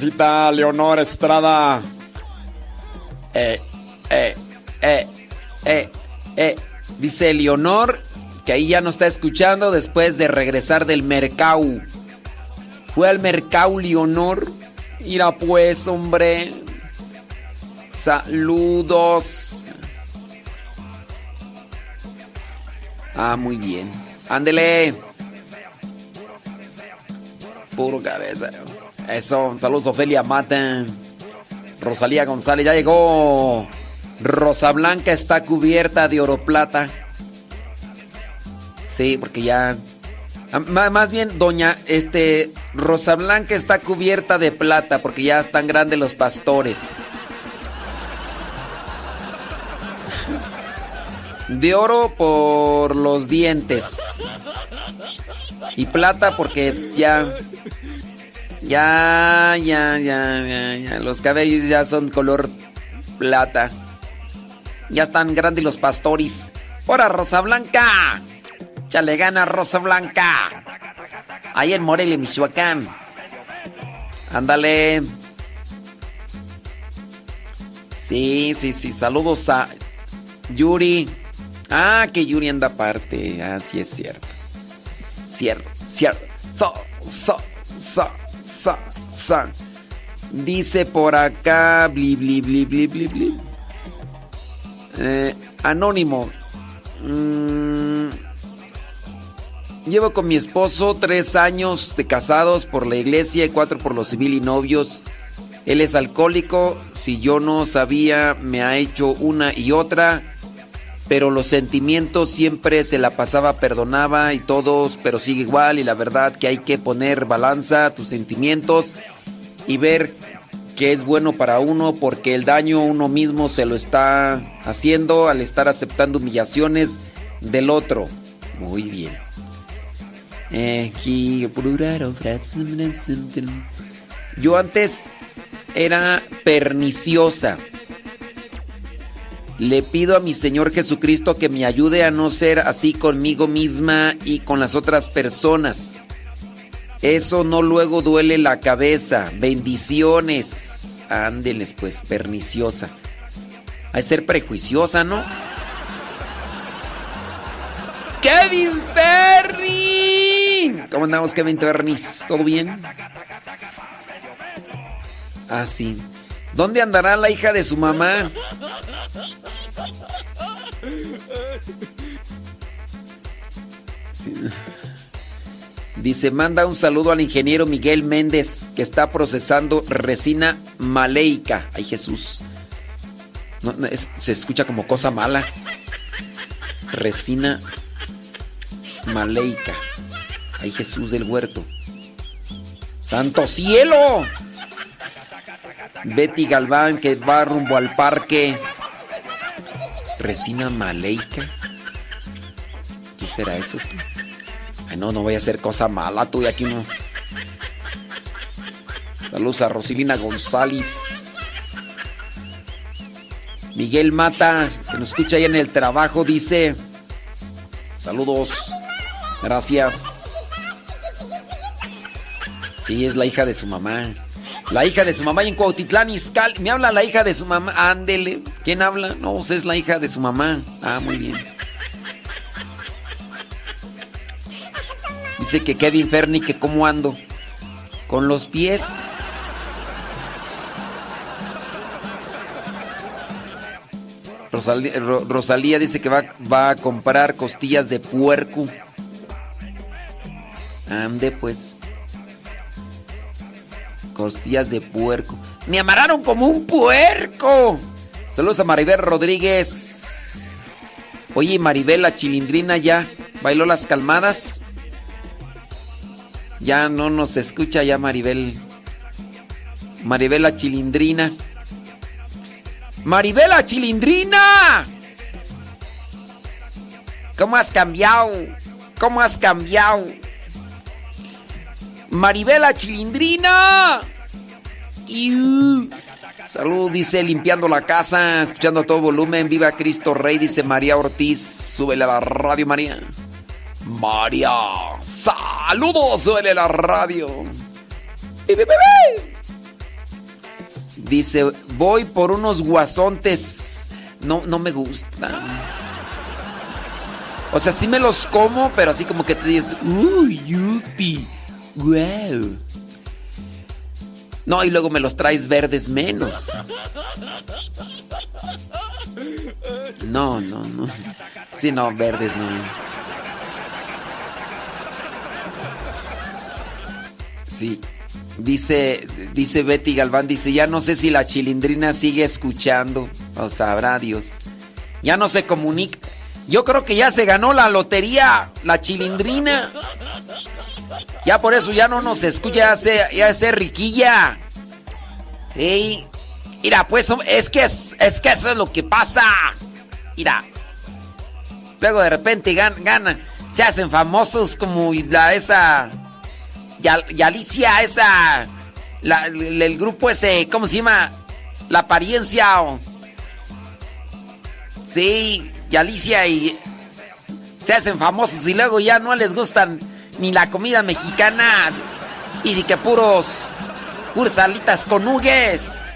¿Qué transita Leonor Estrada? Eh, eh, eh, eh, eh. Dice Leonor que ahí ya no está escuchando después de regresar del mercado. Fue al mercado Leonor. Mira pues, hombre. Saludos. Ah, muy bien. Ándele. Puro cabeza. Eso, saludos Ofelia Mata. Rosalía González, ya llegó. Rosa Blanca está cubierta de oro plata. Sí, porque ya. má- Más bien, doña, este. Rosa Blanca está cubierta de plata porque ya están grandes los pastores. De oro por los dientes. Y plata porque ya. Ya, ya, ya, ya, ya. Los cabellos ya son color plata. Ya están grandes los pastores. ¡Hora, Rosa Blanca! ¡Chale gana, Rosa Blanca! Ahí en Morelia, Michoacán. Ándale. Sí, sí, sí. Saludos a Yuri. Ah, que Yuri anda aparte. Ah, sí es cierto. Cierto, cierto. So, so, so, so, so. Dice por acá. Bli, bli, bli, bli, bli, bli. Eh, anónimo. Mm, llevo con mi esposo tres años de casados por la iglesia y cuatro por lo civil y novios. Él es alcohólico. Si yo no sabía, me ha hecho una y otra. Pero los sentimientos siempre se la pasaba, perdonaba y todos, pero sigue igual. Y la verdad que hay que poner balanza a tus sentimientos y ver que es bueno para uno porque el daño uno mismo se lo está haciendo al estar aceptando humillaciones del otro. Muy bien. Yo antes era perniciosa. Le pido a mi Señor Jesucristo que me ayude a no ser así conmigo misma y con las otras personas. Eso no luego duele la cabeza. Bendiciones. Ándeles pues, perniciosa. Hay ser prejuiciosa, ¿no? Kevin Ferni. ¿Cómo andamos, Kevin Fernis? ¿Todo bien? Ah, sí. ¿Dónde andará la hija de su mamá? Sí. Dice, manda un saludo al ingeniero Miguel Méndez que está procesando resina maleica. Ay, Jesús. No, se escucha como cosa mala. Resina maleica. Ay, Jesús del huerto. ¡Santo cielo! Betty Galván que va rumbo al parque. Resina maleica. ¿Qué será eso? Ay, no, no voy a hacer cosa mala, tú y aquí no. Saludos a Rosilina González. Miguel Mata, que nos escucha ahí en el trabajo, dice. Saludos. Gracias. Sí, es la hija de su mamá. La hija de su mamá y en Cuautitlán, Izcalli. Me habla la hija de su mamá. Ándele. ¿Quién habla? No, pues es la hija de su mamá. Ah, muy bien. Dice que Kevin Ferni, que cómo ando. Con los pies. Rosalía, Ro- Rosalía dice que va, va a comprar costillas de puerco. Ande pues. Costillas de puerco. Me amarraron como un puerco. Saludos a Maribel Rodríguez. Oye, Maribel, la chilindrina ya bailó las calmadas. Ya no nos escucha ya Maribel. Maribel la chilindrina. Maribela Chilindrina. ¿Cómo has cambiado? ¿Cómo has cambiado? Maribela Chilindrina. Salud, dice, limpiando la casa, escuchando todo volumen. Viva Cristo Rey, dice María Ortiz. Súbele a la radio, María. María, saludos, súbele a la radio. Dice, voy por unos guasontes. No, no me gustan. O sea, sí me los como, pero así como que te dices, uy, yupi, No, y luego me los traes verdes menos. No, no, no. Sí, no, verdes no. Sí. Dice, dice Betty Galván, dice, ya no sé si la chilindrina sigue escuchando. O sabrá Dios. Ya no se comunica. Yo creo que ya se ganó la lotería, la chilindrina. Ya por eso ya no nos escucha, ya es riquilla. Sí. Mira, pues es que, es, es que eso es lo que pasa. Mira. Luego de repente ganan, se hacen famosos como la esa y, Alicia, esa. el, grupo ese, ¿cómo se llama? La apariencia. Sí, y Alicia y. Se hacen famosos y luego ya no les gustan ni la comida mexicana. Y sí que puros. Puras salitas con nugues.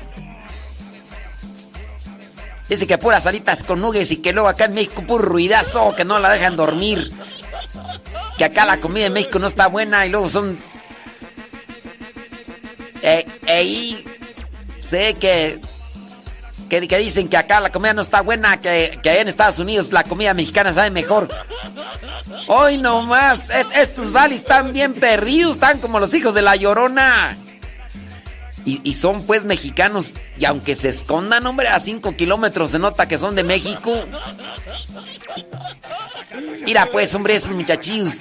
Dice que puras salitas con nugues y que luego acá en México puro ruidazo, que no la dejan dormir. Que acá la comida en México no está buena y luego son eh, sé que, que, dicen que acá la comida no está buena, que, que en Estados Unidos la comida mexicana sabe mejor. Hoy nomás, estos valis están bien perdidos, están como los hijos de la llorona. Y, son pues mexicanos. Y aunque se escondan, hombre, a 5 kilómetros se nota que son de México. Mira pues, hombre, esos muchachillos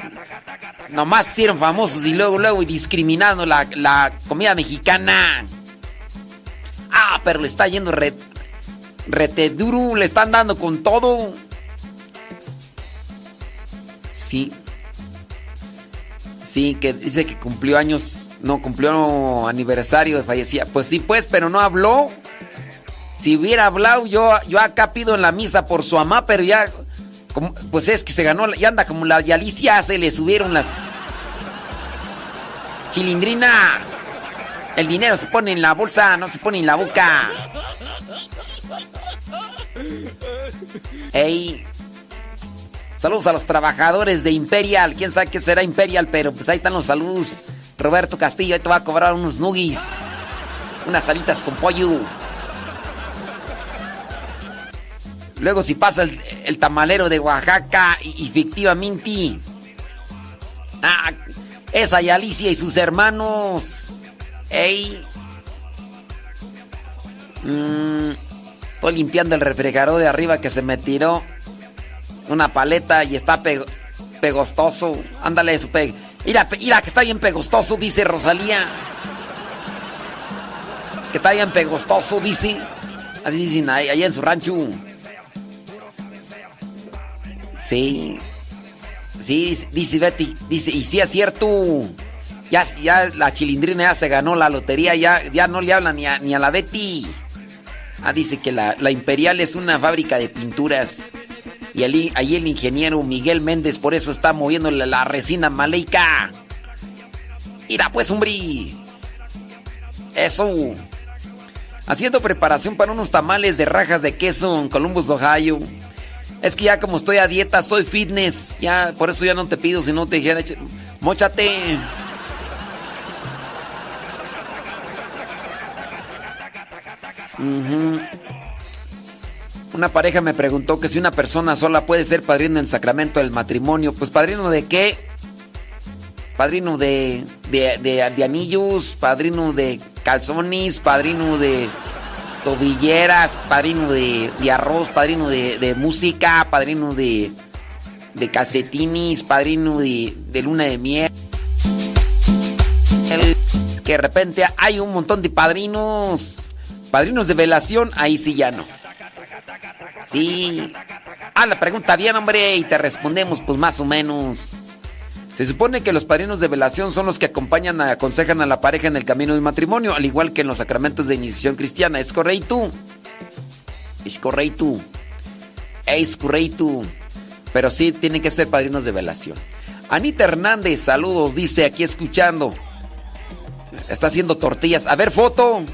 nomás hicieron famosos y luego, luego discriminando la, comida mexicana. Ah, pero le está yendo re, reteduru, le están dando con todo. Sí. Sí, que dice que cumplió años, no, cumplió aniversario de fallecida. Pues sí, pues, pero no habló. Si hubiera hablado, yo, yo acá pido en la misa por su mamá, pero ya pues es que se ganó, y anda como la Alicia, se le subieron las... Chilindrina, el dinero se pone en la bolsa, no se pone en la boca. Ey. Saludos a los trabajadores de Imperial. Quién sabe qué será Imperial, pero pues ahí están los saludos. Roberto Castillo, ahí te va a cobrar unos nuggies. Unas salitas con pollo. Luego si pasa el, tamalero de Oaxaca, y, efectivamente... Ah, esa y Alicia y sus hermanos. Ey. Mm, estoy limpiando el refrigerador de arriba que se me tiró una paleta y está pegostoso. Ándale, su peg. Mira, que está bien pegostoso, dice Rosalía. Que está bien pegostoso, dice. Así dicen allá en su rancho. Sí. Sí, dice Betty, dice, y sí es cierto. Ya, ya la chilindrina ya se ganó la lotería, ya, ya no le habla ni a, ni a la Betty. Ah, dice que la, Imperial es una fábrica de pinturas. Y allí, ahí el ingeniero Miguel Méndez por eso está moviendo la, resina maleica. Mira pues, hombre. Eso. Haciendo preparación para unos tamales de rajas de queso en Columbus, Ohio. Es que ya como estoy a dieta, soy fitness. Ya, por eso ya no te pido, si no te dijera, mochate. Una pareja me preguntó que si una persona sola puede ser padrino en sacramento del matrimonio. Pues padrino de qué? Padrino de, de, anillos, padrino de calzones, padrino de tobilleras, padrino de, arroz, padrino de, música, padrino de, de calcetines, padrino de, luna de miel. que de repente hay un montón de padrinos. Padrinos de velación, ahí sí ya no. Sí. Ah, la pregunta bien, hombre, y te respondemos pues más o menos. Se supone que los padrinos de velación son los que acompañan aconsejan a la pareja en el camino del matrimonio, al igual que en los sacramentos de iniciación cristiana. ¿Es correcto? Es correcto. Es correcto. Pero sí tienen que ser padrinos de velación. Anita Hernández, saludos, dice aquí escuchando. Está haciendo tortillas. A ver, foto.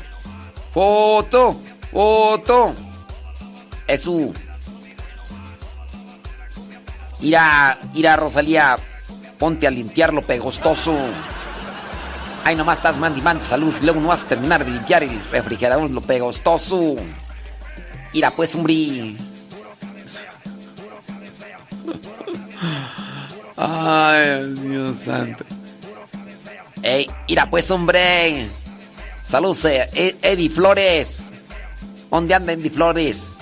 Foto. Foto. Eso. Irá, irá, Rosalía. Ponte a limpiar lo pegostoso. Ay, nomás estás mandi, mandi, salud. Luego no vas a terminar de limpiar el refrigerador, lo pegostoso. Irá, pues, hombre. Ay, Dios santo. Ey, mira pues, hombre. Saludos, eh, Eddie Flores. ¿Dónde anda Eddie Flores?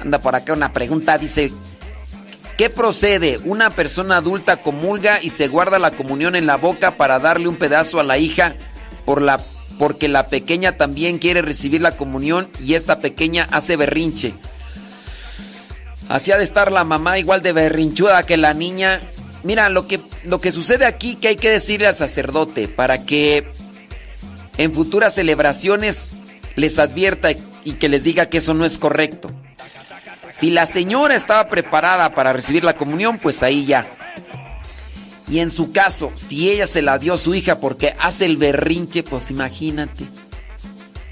Anda por acá una pregunta, dice, ¿qué procede? Una persona adulta comulga y se guarda la comunión en la boca para darle un pedazo a la hija por la, porque la pequeña también quiere recibir la comunión y esta pequeña hace berrinche. Así ha de estar la mamá igual de berrinchuda que la niña. Mira, lo que, lo que sucede aquí que hay que decirle al sacerdote para que en futuras celebraciones les advierta y que les diga que eso no es correcto. Si la señora estaba preparada para recibir la comunión, pues ahí ya. Y en su caso, si ella se la dio a su hija porque hace el berrinche, pues imagínate.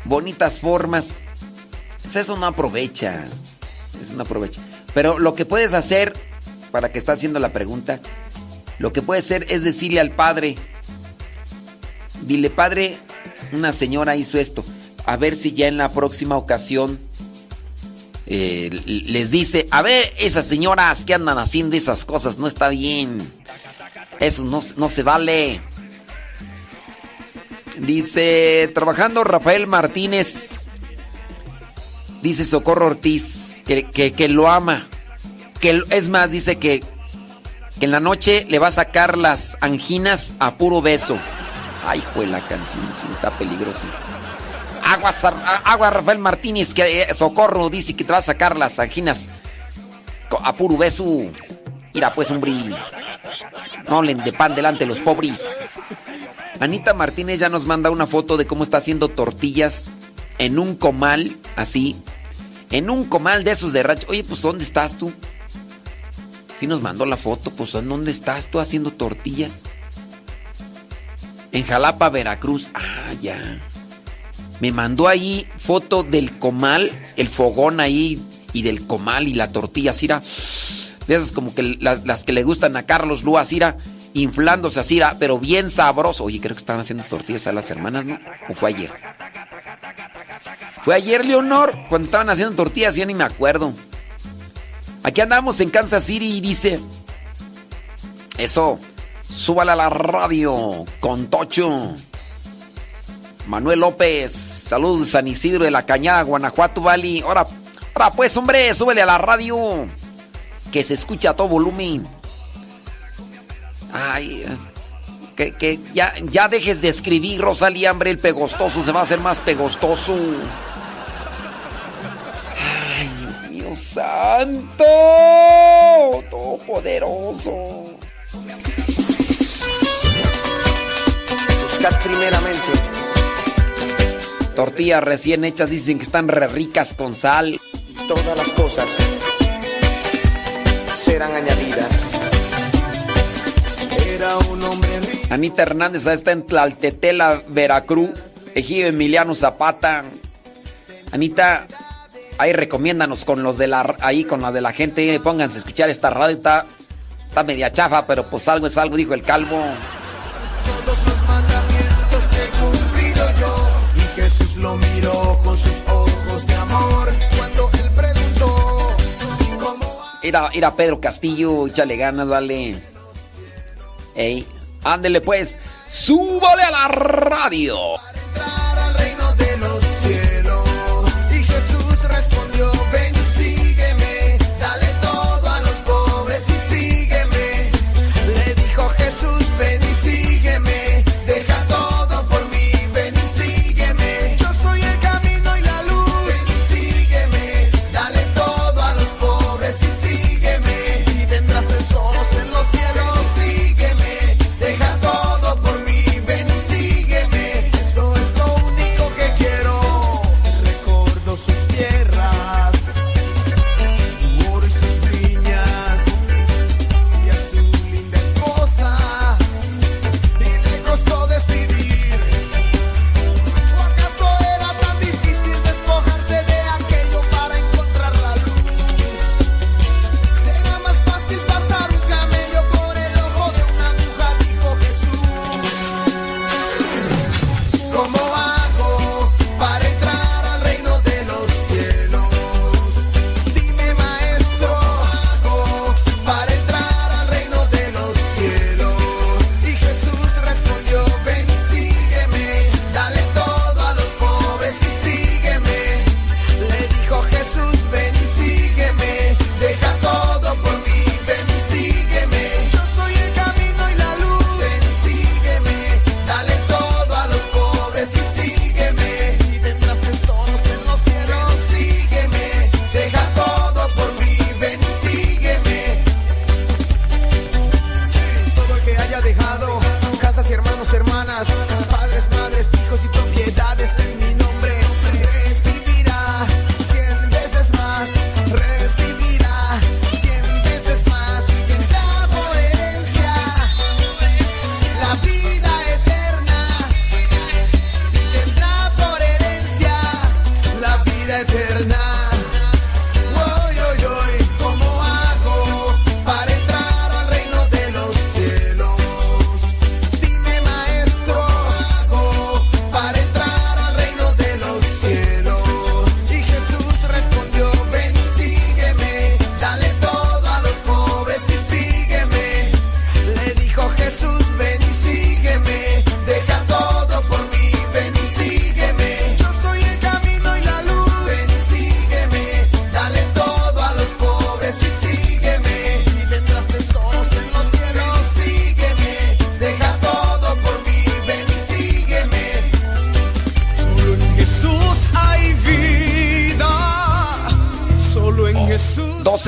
Bonitas formas. Pues eso no aprovecha. Eso no aprovecha. Pero lo que puedes hacer, para que está haciendo la pregunta, lo que puedes hacer es decirle al padre, dile, padre, una señora hizo esto, a ver si ya en la próxima ocasión eh, les dice, a ver, esas señoras que andan haciendo esas cosas, no está bien. Eso no, no se vale. Dice, trabajando Rafael Martínez, dice Socorro Ortiz que, lo ama. Que es más, dice que, que en la noche le va a sacar las anginas a puro beso. Ay, fue la canción, está peligroso. Agua, agua Rafael Martínez, que eh, socorro, dice que te va a sacar las anginas a puro. Mira, pues, hombre. No hablen de pan delante de los pobres. Anita Martínez ya nos manda una foto de cómo está haciendo tortillas en un comal, así, en un comal de esos de rancho. Oye, pues ¿dónde estás tú? Si nos mandó la foto, pues ¿en dónde estás tú haciendo tortillas? En Jalapa, Veracruz. Ah, ya. Me mandó ahí foto del comal, el fogón ahí y del comal y la tortilla, Sira. De esas como que las, que le gustan a Carlos Lua, Sira, inflándose así, pero bien sabroso. Oye, creo que estaban haciendo tortillas a las hermanas, ¿no? ¿O fue ayer? Fue ayer, Leonor, cuando estaban haciendo tortillas, ya ni me acuerdo. Aquí andamos en Kansas City y dice: Eso, súbala a la radio con Tocho. Manuel López, saludos San Isidro de la Cañada, Guanajuato Valley. Ahora, ahora pues, hombre, súbele a la radio. Que se escucha a todo volumen. Ay, que, que, ya, ya dejes de escribir, Rosalía, hombre, el pegostoso se va a hacer más pegostoso. Santo, Todopoderoso. Primeramente. Tortillas recién hechas dicen que están re ricas con sal. Todas las cosas serán añadidas. Era un hombre Anita Hernández está en Tlaltetela, Veracruz. Ejido Emiliano Zapata. Anita, Ahí recomiéndanos con los de la ahí con la de la gente, pónganse a escuchar esta radio, está, está media chafa, pero pues algo es algo, dijo el calvo. Ir a, Pedro Castillo, échale ganas, dale. Ey, ándele pues, súbale a la radio.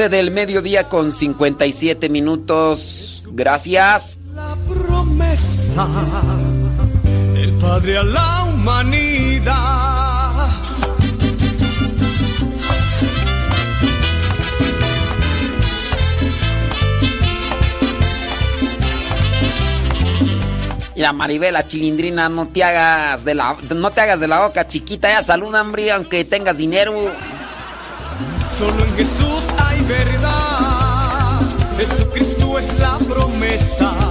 Del mediodía con 57 minutos. Gracias. La promesa, el Padre a la humanidad. Ya Maribela Chilindrina, no te hagas de la no te hagas de la boca chiquita, ya saluda, hombre, aunque tengas dinero. Solo en Jesús verdad. Jesucristo es la promesa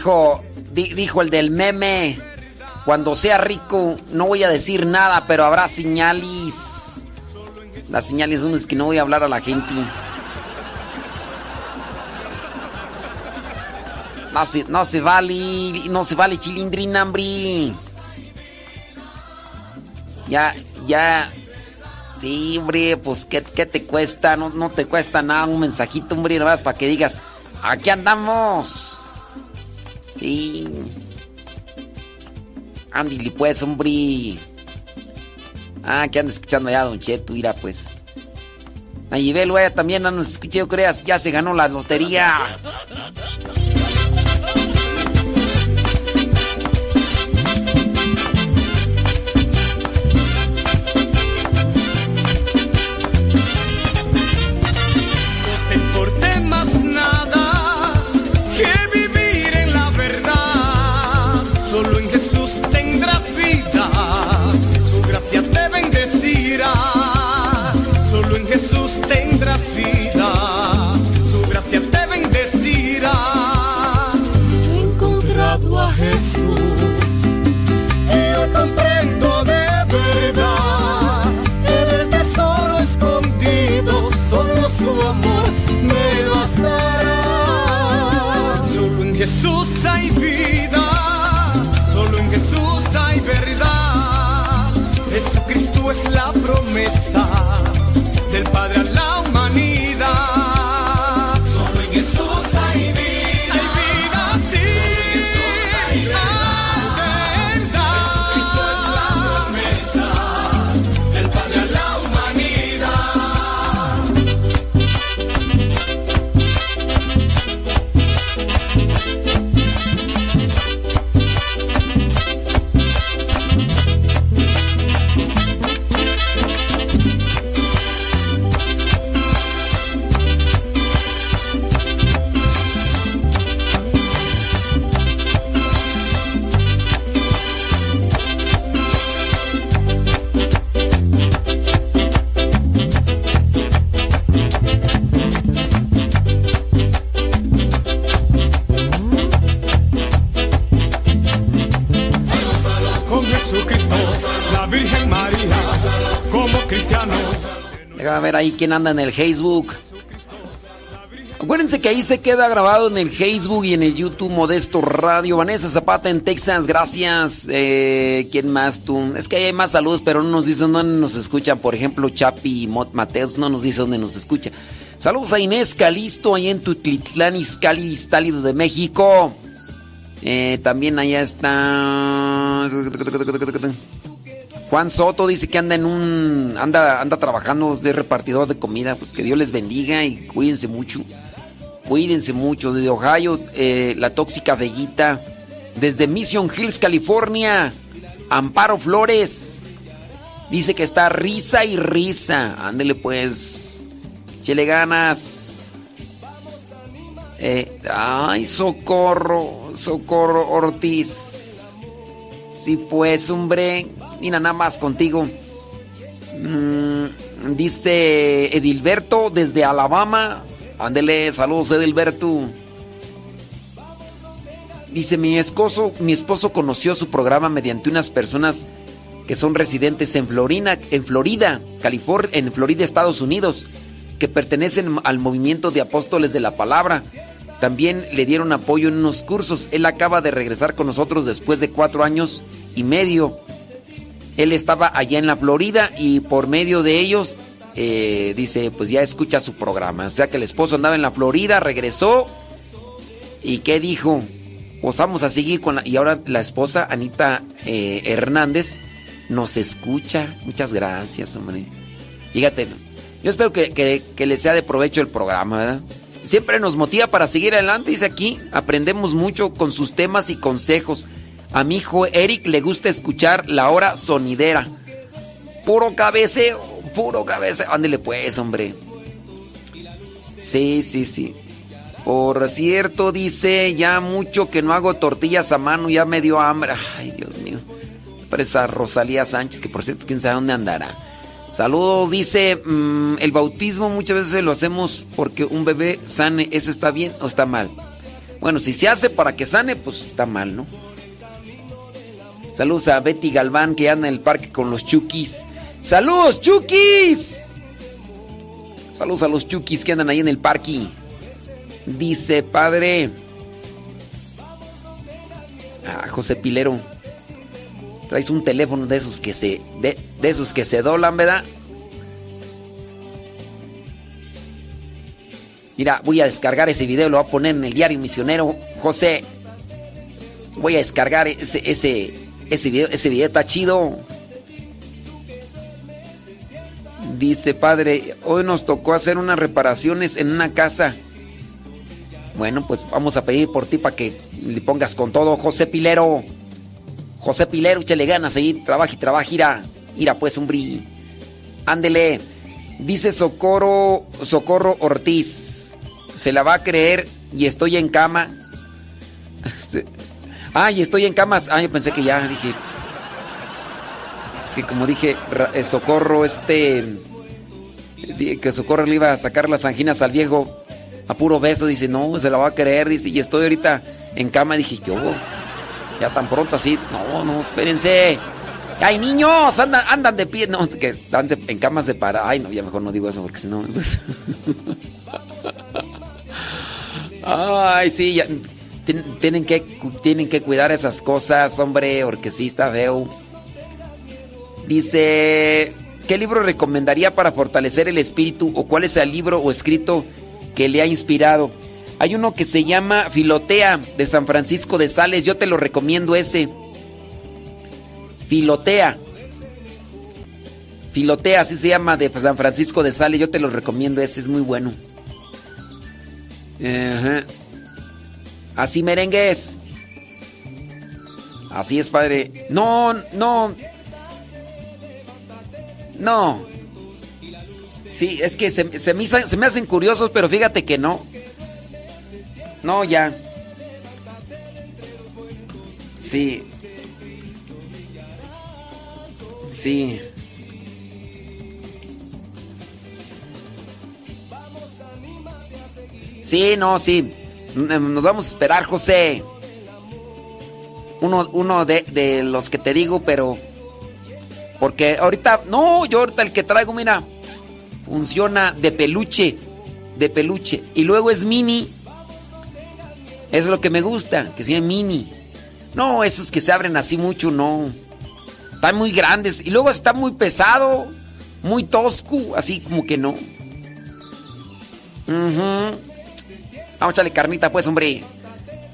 Dijo di- dijo el del meme, cuando sea rico no voy a decir nada, pero habrá señales. Las señales son es que no voy a hablar a la gente. No se, no se vale, no se vale chilindrina, hombre. Ya, ya. Sí, hombre, pues ¿qué, qué te cuesta? No, no te cuesta nada un mensajito, hombre, nada más para que digas, aquí andamos. Sí. Andy, pues, hombre. Ah, que anda escuchando ya, Don Cheto, mira, pues. Nayibel, güey, también no nos escuché, creas, ya se ganó la lotería. Ahí quién anda en el Facebook. Acuérdense que ahí se queda grabado en el Facebook y en el YouTube Modesto Radio. Vanessa Zapata en Texas, gracias. Eh, ¿Quién más tú? Es que hay más saludos, pero no nos dicen dónde nos escuchan. Por ejemplo, Chapi y Mot Mateos no nos dice dónde nos escucha. Saludos a Inés Calisto, ahí en Tutlitlán, Izcalli, Iztálido de México. Eh, también allá está. Juan Soto dice que anda en un. anda, anda trabajando de repartidor de comida. Pues que Dios les bendiga y cuídense mucho. Cuídense mucho. Desde Ohio, eh, la tóxica Bellita. Desde Mission Hills, California. Amparo Flores. Dice que está risa y risa. Ándele pues. Chele ganas. Eh, ay, socorro. Socorro Ortiz. Sí, pues, hombre. Mira, nada más contigo. Mm, dice Edilberto desde Alabama. Ándele, saludos Edilberto. Dice, mi esposo, mi esposo conoció su programa mediante unas personas que son residentes en Florida, en Florida, California, en Florida, Estados Unidos, que pertenecen al movimiento de apóstoles de la palabra. También le dieron apoyo en unos cursos. Él acaba de regresar con nosotros después de cuatro años y medio. Él estaba allá en la Florida y por medio de ellos, eh, dice, pues ya escucha su programa. O sea que el esposo andaba en la Florida, regresó. ¿Y qué dijo? Pues vamos a seguir con la... Y ahora la esposa, Anita eh, Hernández, nos escucha. Muchas gracias, hombre. Fíjate, yo espero que, que, que les sea de provecho el programa, ¿verdad? Siempre nos motiva para seguir adelante, dice aquí. Aprendemos mucho con sus temas y consejos. A mi hijo Eric le gusta escuchar la hora sonidera. Puro cabeceo, puro cabeceo. Ándele pues, hombre. Sí, sí, sí. Por cierto, dice, ya mucho que no hago tortillas a mano, ya me dio hambre. Ay, Dios mío. Presa Rosalía Sánchez, que por cierto, quién sabe dónde andará. Saludos, dice, mmm, el bautismo muchas veces lo hacemos porque un bebé sane, ¿eso está bien o está mal? Bueno, si se hace para que sane, pues está mal, ¿no? Saludos a Betty Galván que anda en el parque con los chukis. ¡Saludos, chukis! Saludos a los chukis que andan ahí en el parque. Dice, padre. Ah, José Pilero. Traes un teléfono de esos que se. de, de esos que se doblan, ¿verdad? Mira, voy a descargar ese video, lo voy a poner en el diario misionero. José, voy a descargar ese, ese, ese video, ese video está chido. Dice, padre, hoy nos tocó hacer unas reparaciones en una casa. Bueno, pues vamos a pedir por ti para que le pongas con todo, José Pilero. José Pilero, échale ganas ahí, trabaja y trabaja, ira, ira pues, hombre. Ándele. Dice Socorro, Socorro Ortiz. Se la va a creer y estoy en cama. Ah, y estoy en camas. Yo pensé que ya dije. Es que como dije, Socorro, este. Que Socorro le iba a sacar las anginas al viejo a puro beso. Dice, no, se la va a creer. Dice, y estoy ahorita en cama. Dije, yo, ya tan pronto así. No, no, espérense. ¡Ay, niños! Andan, andan de pie. No, que están en camas separadas. Ay, no, ya mejor no digo eso porque si no. Pues... Ay, sí, ya, tienen, que, tienen que cuidar esas cosas, hombre, porque sí está. Dice, ¿qué libro recomendaría para fortalecer el espíritu o cuál es el libro o escrito que le ha inspirado? Hay uno que se llama Filotea de San Francisco de Sales, yo te lo recomiendo ese. Filotea. Filotea, así se llama, de San Francisco de Sales, yo te lo recomiendo ese, es muy bueno. Ajá. Así merengues. Así es, padre. No, no. No. Sí, es que se, me, me hacen curiosos, pero fíjate que no. No, ya. Sí. Sí. Sí, no, sí. Nos vamos a esperar, José. Uno, uno de, de, los que te digo, pero. Porque ahorita. No, yo ahorita el que traigo, mira. Funciona de peluche. De peluche. Y luego es mini. Es lo que me gusta, que sea mini. No, esos que se abren así mucho, no. Están muy grandes. Y luego está muy pesado. Muy tosco. Así como que no. Uh Vamos a echarle carnita, pues, hombre.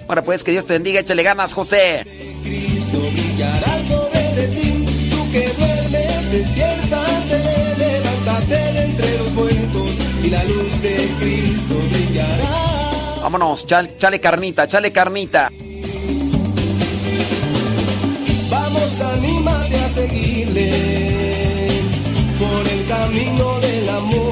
Ahora, pues, que Dios te bendiga. Échale ganas, José. Cristo brillará sobre de ti, tú que duermes. despiértate, levántate de entre los muertos y la luz de Cristo brillará. Vámonos, chale, chale carnita, chale carnita. Vamos, anímate a seguirle por el camino del amor.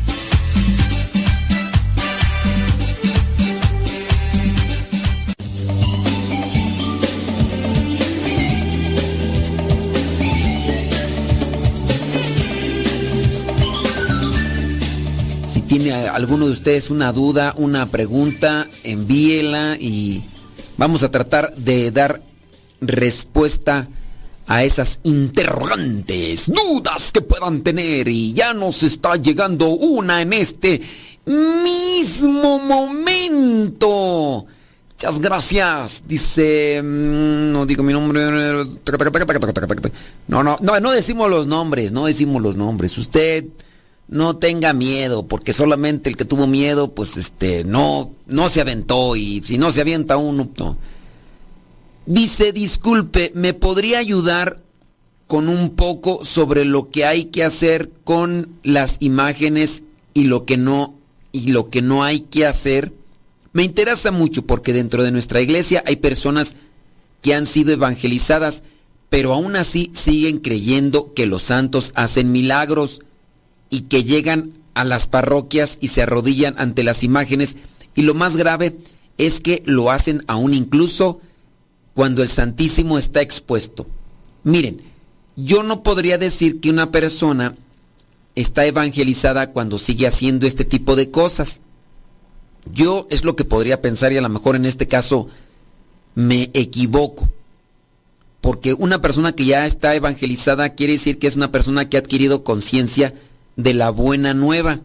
Tiene alguno de ustedes una duda, una pregunta, envíela y vamos a tratar de dar respuesta a esas interrogantes, dudas que puedan tener y ya nos está llegando una en este mismo momento. Muchas gracias. Dice, mm, no digo mi nombre. No, no, no, no decimos los nombres, no decimos los nombres. Usted no tenga miedo, porque solamente el que tuvo miedo, pues este, no, no se aventó y si no se avienta uno, no. Dice, disculpe, ¿me podría ayudar con un poco sobre lo que hay que hacer con las imágenes y lo que no, y lo que no hay que hacer? Me interesa mucho porque dentro de nuestra iglesia hay personas que han sido evangelizadas, pero aún así siguen creyendo que los santos hacen milagros y que llegan a las parroquias y se arrodillan ante las imágenes y lo más grave es que lo hacen aún incluso cuando el Santísimo está expuesto. Miren, yo no podría decir que una persona está evangelizada cuando sigue haciendo este tipo de cosas. Yo es lo que podría pensar y a lo mejor en este caso me equivoco. Porque una persona que ya está evangelizada quiere decir que es una persona que ha adquirido conciencia de la buena nueva.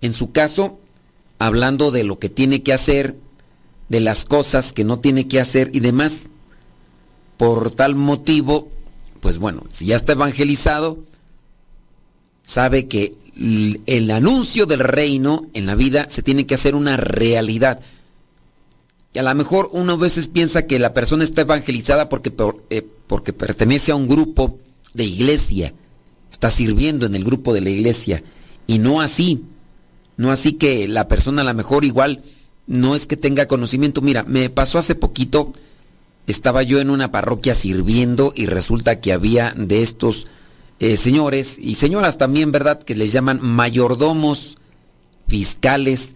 En su caso, hablando de lo que tiene que hacer, de las cosas que no tiene que hacer y demás. Por tal motivo, pues bueno, si ya está evangelizado, sabe que el anuncio del reino en la vida se tiene que hacer una realidad. Y a lo mejor uno a veces piensa que la persona está evangelizada porque, eh, porque pertenece a un grupo de iglesia, está sirviendo en el grupo de la iglesia. Y no así, no así que la persona a lo mejor igual no es que tenga conocimiento. Mira, me pasó hace poquito, estaba yo en una parroquia sirviendo y resulta que había de estos eh, señores y señoras también, ¿verdad? Que les llaman mayordomos, fiscales,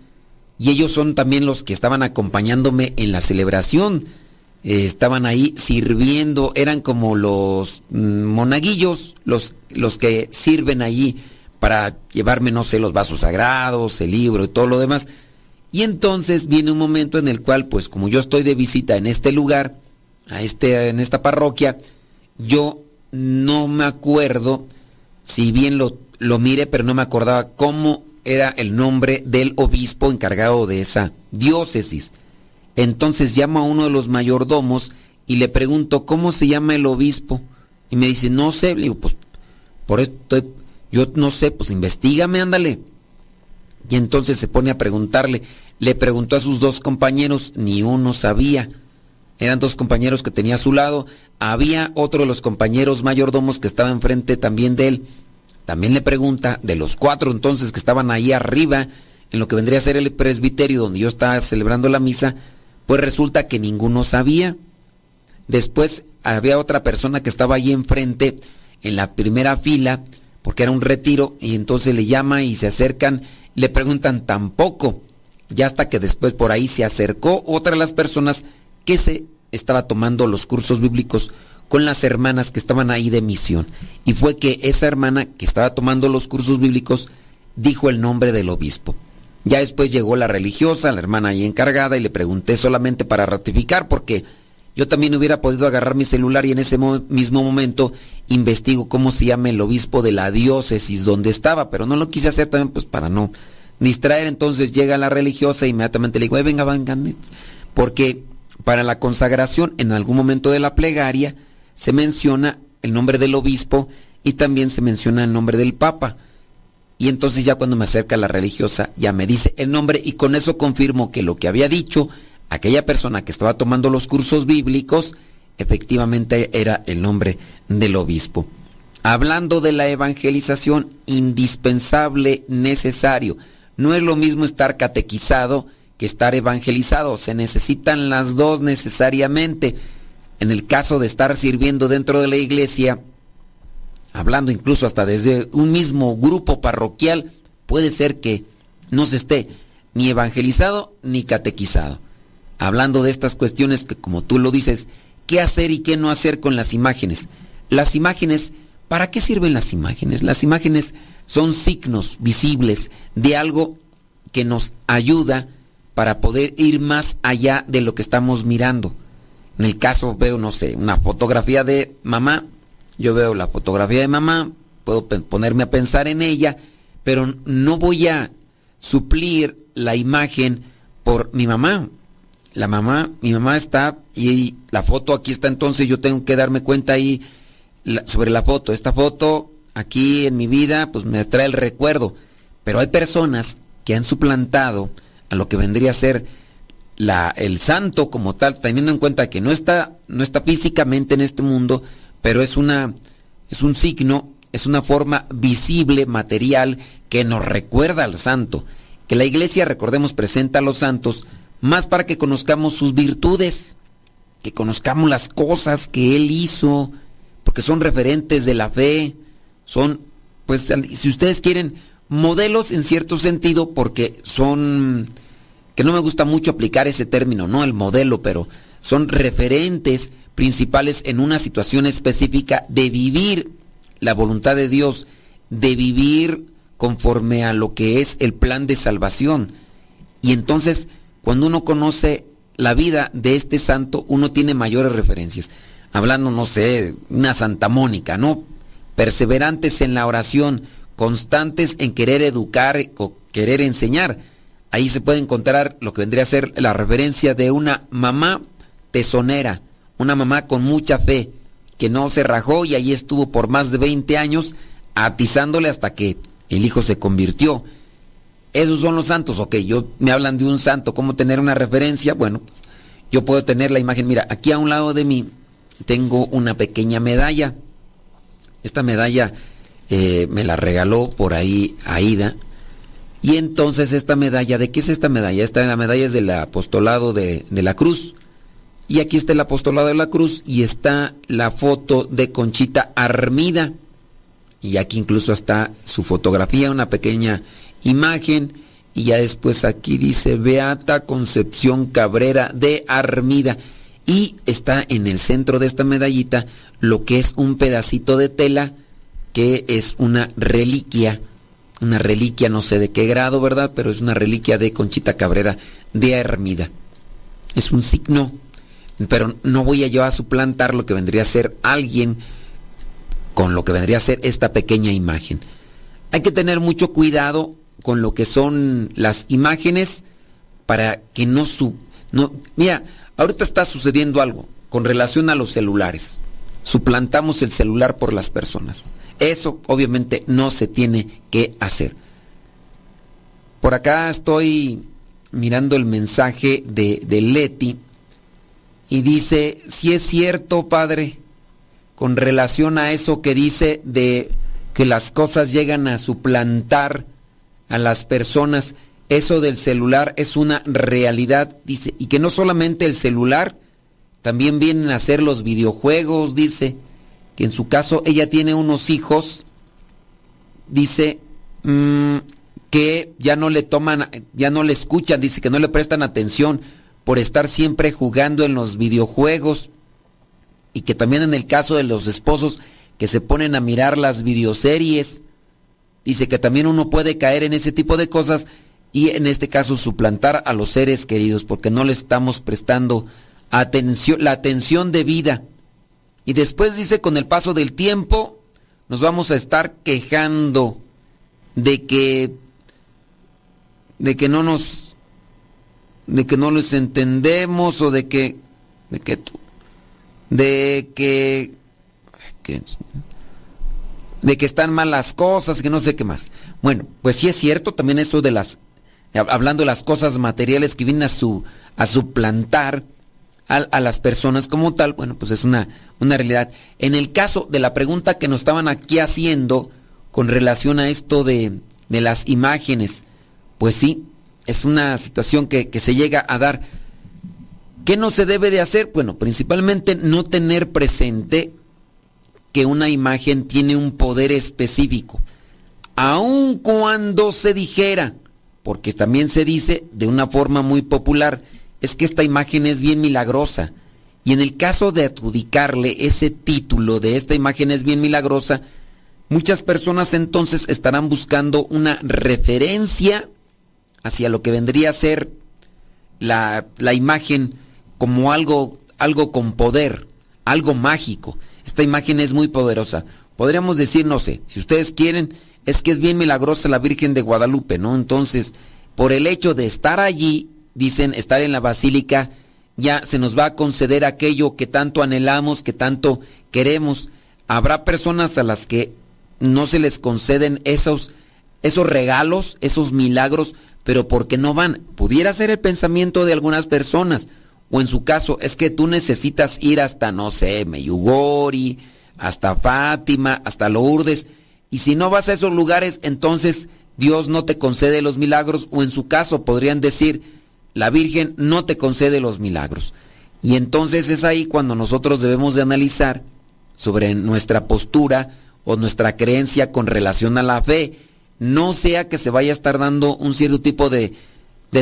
y ellos son también los que estaban acompañándome en la celebración. Eh, estaban ahí sirviendo, eran como los mm, monaguillos, los, los que sirven allí para llevarme, no sé, los vasos sagrados, el libro y todo lo demás. Y entonces viene un momento en el cual, pues como yo estoy de visita en este lugar, a este, en esta parroquia, yo no me acuerdo, si bien lo, lo mire, pero no me acordaba cómo era el nombre del obispo encargado de esa diócesis. Entonces llamo a uno de los mayordomos y le pregunto, ¿cómo se llama el obispo? Y me dice, no sé, le digo, pues, por esto, yo no sé, pues investigame, ándale. Y entonces se pone a preguntarle, le preguntó a sus dos compañeros, ni uno sabía. Eran dos compañeros que tenía a su lado. Había otro de los compañeros mayordomos que estaba enfrente también de él. También le pregunta, de los cuatro entonces que estaban ahí arriba, en lo que vendría a ser el presbiterio donde yo estaba celebrando la misa, pues resulta que ninguno sabía. Después había otra persona que estaba ahí enfrente, en la primera fila, porque era un retiro, y entonces le llama y se acercan, le preguntan tampoco. Ya hasta que después por ahí se acercó otra de las personas que se estaba tomando los cursos bíblicos con las hermanas que estaban ahí de misión. Y fue que esa hermana que estaba tomando los cursos bíblicos dijo el nombre del obispo. Ya después llegó la religiosa, la hermana ahí encargada, y le pregunté solamente para ratificar, porque yo también hubiera podido agarrar mi celular y en ese mismo momento investigo cómo se llama el obispo de la diócesis donde estaba, pero no lo quise hacer también pues para no distraer. Entonces llega la religiosa e inmediatamente le digo, eh, venga, venga, porque para la consagración, en algún momento de la plegaria, se menciona el nombre del obispo y también se menciona el nombre del papa. Y entonces ya cuando me acerca la religiosa, ya me dice el nombre y con eso confirmo que lo que había dicho aquella persona que estaba tomando los cursos bíblicos, efectivamente era el nombre del obispo. Hablando de la evangelización, indispensable, necesario. No es lo mismo estar catequizado que estar evangelizado. Se necesitan las dos necesariamente. En el caso de estar sirviendo dentro de la iglesia, hablando incluso hasta desde un mismo grupo parroquial, puede ser que no se esté ni evangelizado ni catequizado. Hablando de estas cuestiones que como tú lo dices, ¿qué hacer y qué no hacer con las imágenes? Las imágenes, ¿para qué sirven las imágenes? Las imágenes son signos visibles de algo que nos ayuda para poder ir más allá de lo que estamos mirando. En el caso veo, no sé, una fotografía de mamá, yo veo la fotografía de mamá, puedo ponerme a pensar en ella, pero no voy a suplir la imagen por mi mamá. La mamá, mi mamá está y la foto aquí está, entonces yo tengo que darme cuenta ahí sobre la foto. Esta foto aquí en mi vida pues me trae el recuerdo, pero hay personas que han suplantado a lo que vendría a ser la, el santo como tal, teniendo en cuenta que no está, no está físicamente en este mundo, pero es una, es un signo, es una forma visible, material, que nos recuerda al santo. Que la iglesia, recordemos, presenta a los santos más para que conozcamos sus virtudes, que conozcamos las cosas que él hizo, porque son referentes de la fe, son, pues, si ustedes quieren, modelos en cierto sentido, porque son que no me gusta mucho aplicar ese término, no el modelo, pero son referentes principales en una situación específica de vivir la voluntad de Dios, de vivir conforme a lo que es el plan de salvación. Y entonces, cuando uno conoce la vida de este santo, uno tiene mayores referencias. Hablando, no sé, una Santa Mónica, ¿no? Perseverantes en la oración, constantes en querer educar o querer enseñar. Ahí se puede encontrar lo que vendría a ser la referencia de una mamá tesonera, una mamá con mucha fe, que no se rajó y ahí estuvo por más de 20 años atizándole hasta que el hijo se convirtió. Esos son los santos, ok, yo me hablan de un santo, ¿cómo tener una referencia? Bueno, pues yo puedo tener la imagen, mira, aquí a un lado de mí tengo una pequeña medalla. Esta medalla eh, me la regaló por ahí Aida. Y entonces esta medalla, ¿de qué es esta medalla? Esta la medalla es del apostolado de, de la cruz. Y aquí está el apostolado de la cruz y está la foto de Conchita Armida. Y aquí incluso está su fotografía, una pequeña imagen. Y ya después aquí dice Beata Concepción Cabrera de Armida. Y está en el centro de esta medallita lo que es un pedacito de tela que es una reliquia. Una reliquia, no sé de qué grado, ¿verdad? Pero es una reliquia de Conchita Cabrera de Armida. Es un signo pero no voy a yo a suplantar lo que vendría a ser alguien con lo que vendría a ser esta pequeña imagen. Hay que tener mucho cuidado con lo que son las imágenes para que no su no mira, ahorita está sucediendo algo con relación a los celulares. Suplantamos el celular por las personas. Eso obviamente no se tiene que hacer. Por acá estoy mirando el mensaje de, de Leti y dice, si es cierto, Padre, con relación a eso que dice de que las cosas llegan a suplantar a las personas, eso del celular es una realidad, dice, y que no solamente el celular, también vienen a ser los videojuegos, dice, que en su caso ella tiene unos hijos, dice, mm, que ya no le toman, ya no le escuchan, dice que no le prestan atención por estar siempre jugando en los videojuegos y que también en el caso de los esposos que se ponen a mirar las videoseries, dice que también uno puede caer en ese tipo de cosas y en este caso suplantar a los seres queridos porque no le estamos prestando atención, la atención de vida. Y después dice con el paso del tiempo nos vamos a estar quejando de que de que no nos de que no les entendemos o de que de que de que, de que están mal las cosas, que no sé qué más. Bueno, pues sí es cierto también eso de las hablando de las cosas materiales que vienen a su a suplantar a, a, las personas como tal, bueno, pues es una, una realidad. En el caso de la pregunta que nos estaban aquí haciendo con relación a esto de, de las imágenes, pues sí, es una situación que, se llega a dar. ¿Qué no se debe de hacer? Bueno, principalmente no tener presente que una imagen tiene un poder específico. Aun cuando se dijera, porque también se dice de una forma muy popular, es que esta imagen es bien milagrosa. Y en el caso de adjudicarle ese título de esta imagen es bien milagrosa, muchas personas entonces estarán buscando una referencia hacia lo que vendría a ser la, imagen como algo, algo con poder, algo mágico. Esta imagen es muy poderosa. Podríamos decir, no sé, si ustedes quieren, es que es bien milagrosa la Virgen de Guadalupe, ¿no? Entonces, por el hecho de estar allí, dicen, estar en la basílica, ya se nos va a conceder aquello que tanto anhelamos, que tanto queremos. Habrá personas a las que no se les conceden esos, esos regalos, esos milagros, pero ¿por qué no van? Pudiera ser el pensamiento de algunas personas. O en su caso, es que tú necesitas ir hasta, no sé, Meyugori, hasta Fátima, hasta Lourdes. Y si no vas a esos lugares, entonces Dios no te concede los milagros. O en su caso, podrían decir, la Virgen no te concede los milagros. Y entonces es ahí cuando nosotros debemos de analizar sobre nuestra postura o nuestra creencia con relación a la fe no sea que se vaya a estar dando un cierto tipo de,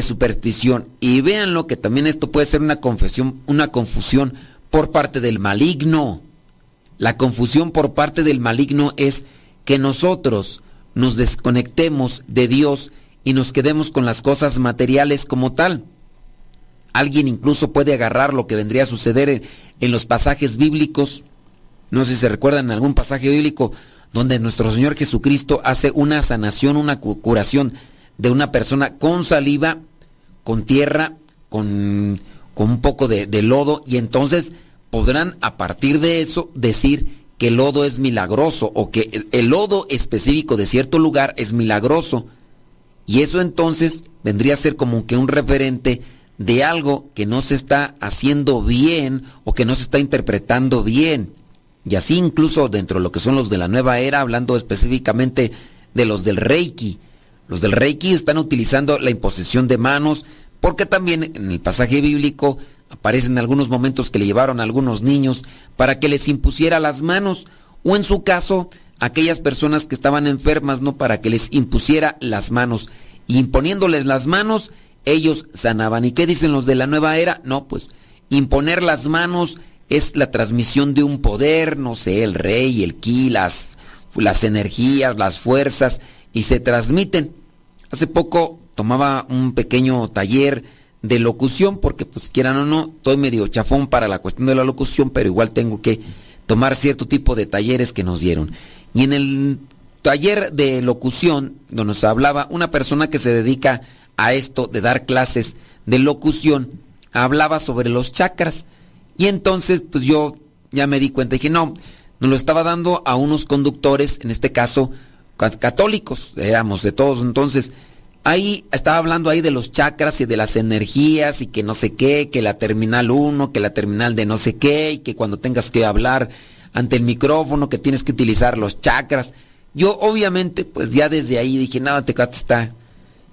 superstición. Y véanlo que también esto puede ser una confesión, una confusión por parte del maligno. La confusión por parte del maligno es que nosotros nos desconectemos de Dios y nos quedemos con las cosas materiales como tal. Alguien incluso puede agarrar lo que vendría a suceder en, en los pasajes bíblicos. No sé si se recuerdan algún pasaje bíblico donde nuestro Señor Jesucristo hace una sanación, una curación de una persona con saliva, con tierra, con, con un poco de, lodo, y entonces podrán a partir de eso decir que el lodo es milagroso o que el lodo específico de cierto lugar es milagroso. Y eso entonces vendría a ser como que un referente de algo que no se está haciendo bien o que no se está interpretando bien. Y así incluso dentro de lo que son los de la nueva era, hablando específicamente de los del Reiki. Los del Reiki están utilizando la imposición de manos porque también en el pasaje bíblico aparecen algunos momentos que le llevaron a algunos niños para que les impusiera las manos o en su caso aquellas personas que estaban enfermas, no para que les impusiera las manos. Y imponiéndoles las manos, ellos sanaban. ¿Y qué dicen los de la nueva era? No, pues imponer las manos es la transmisión de un poder, no sé, el rey, el ki, las, energías, las fuerzas, y se transmiten. Hace poco tomaba un pequeño taller de locución, porque pues quieran o no, estoy medio chafón para la cuestión de la locución, pero igual tengo que tomar cierto tipo de talleres que nos dieron. Y en el taller de locución, donde nos hablaba una persona que se dedica a esto de dar clases de locución, hablaba sobre los chakras y entonces, pues yo ya me di cuenta, dije, no, nos lo estaba dando a unos conductores, en este caso, católicos, éramos de todos. Entonces, ahí estaba hablando ahí de los chakras y de las energías y que no sé qué, que la terminal 1, que la terminal de no sé qué, y que cuando tengas que hablar ante el micrófono, que tienes que utilizar los chakras. Yo obviamente, pues ya desde ahí dije, nada, te está,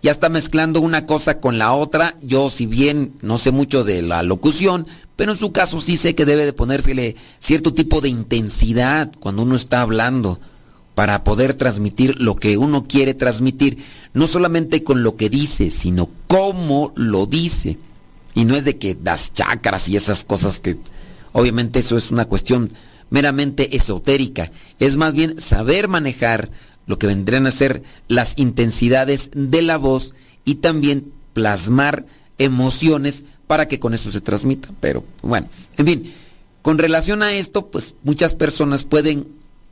ya está mezclando una cosa con la otra. Yo, si bien no sé mucho de la locución, pero en su caso sí sé que debe de ponérsele cierto tipo de intensidad cuando uno está hablando para poder transmitir lo que uno quiere transmitir, no solamente con lo que dice, sino cómo lo dice. Y no es de que das chakras y esas cosas que obviamente eso es una cuestión meramente esotérica, es más bien saber manejar lo que vendrían a ser las intensidades de la voz y también plasmar emociones para que con eso se transmita. Pero bueno, en fin, con relación a esto, pues muchas personas pueden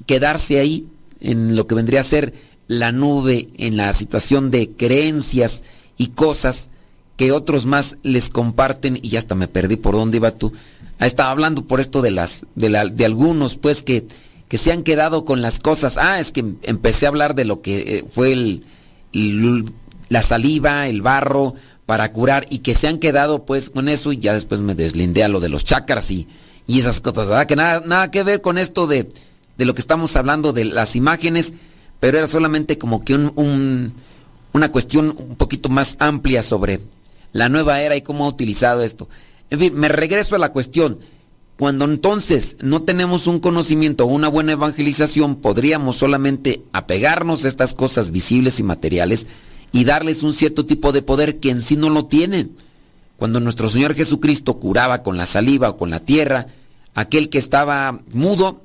quedarse ahí en lo que vendría a ser la nube, en la situación de creencias y cosas que otros más les comparten y hasta me perdí por dónde iba tú. Ah, estaba hablando por esto de las de, la, de algunos pues que, que se han quedado con las cosas. Ah, es que empecé a hablar de lo que eh, fue el, la saliva, el barro, para curar y que se han quedado pues con eso y ya después me deslindé a lo de los chakras y, y esas cosas, ¿verdad? Que nada, nada que ver con esto de, de, lo que estamos hablando de las imágenes, pero era solamente como que un, un, una cuestión un poquito más amplia sobre la nueva era y cómo ha utilizado esto. En fin, me regreso a la cuestión. Cuando entonces no tenemos un conocimiento o una buena evangelización, podríamos solamente apegarnos a estas cosas visibles y materiales, y darles un cierto tipo de poder que en sí no lo tienen. Cuando nuestro Señor Jesucristo curaba con la saliva o con la tierra, aquel que estaba mudo,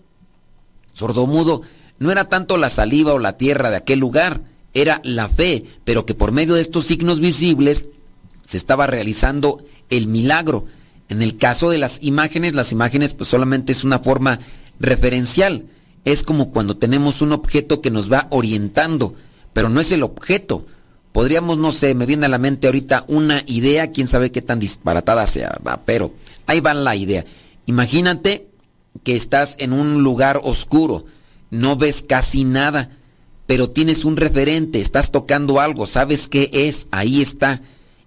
sordomudo, no era tanto la saliva o la tierra de aquel lugar, era la fe, pero que por medio de estos signos visibles se estaba realizando el milagro. En el caso de las imágenes, las imágenes pues solamente es una forma referencial. Es como cuando tenemos un objeto que nos va orientando, pero no es el objeto, podríamos, no sé, me viene a la mente ahorita una idea, quién sabe qué tan disparatada sea, pero ahí va la idea. Imagínate que estás en un lugar oscuro, no ves casi nada, pero tienes un referente, estás tocando algo, sabes qué es, ahí está,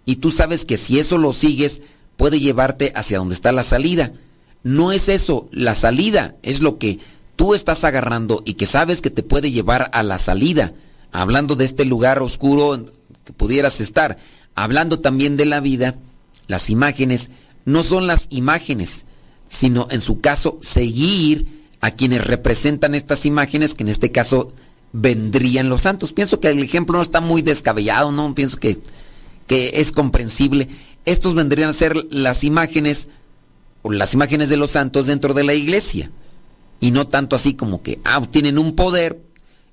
y tú sabes que si eso lo sigues, puede llevarte hacia donde está la salida. No es eso, la salida es lo que tú estás agarrando y que sabes que te puede llevar a la salida hablando de este lugar oscuro que pudieras estar, hablando también de la vida, las imágenes no son las imágenes, sino en su caso seguir a quienes representan estas imágenes, que en este caso vendrían los santos. Pienso que el ejemplo no está muy descabellado, ¿no? Pienso que, que es comprensible. Estos vendrían a ser las imágenes, o las imágenes de los santos dentro de la iglesia. Y no tanto así como que, ah, tienen un poder,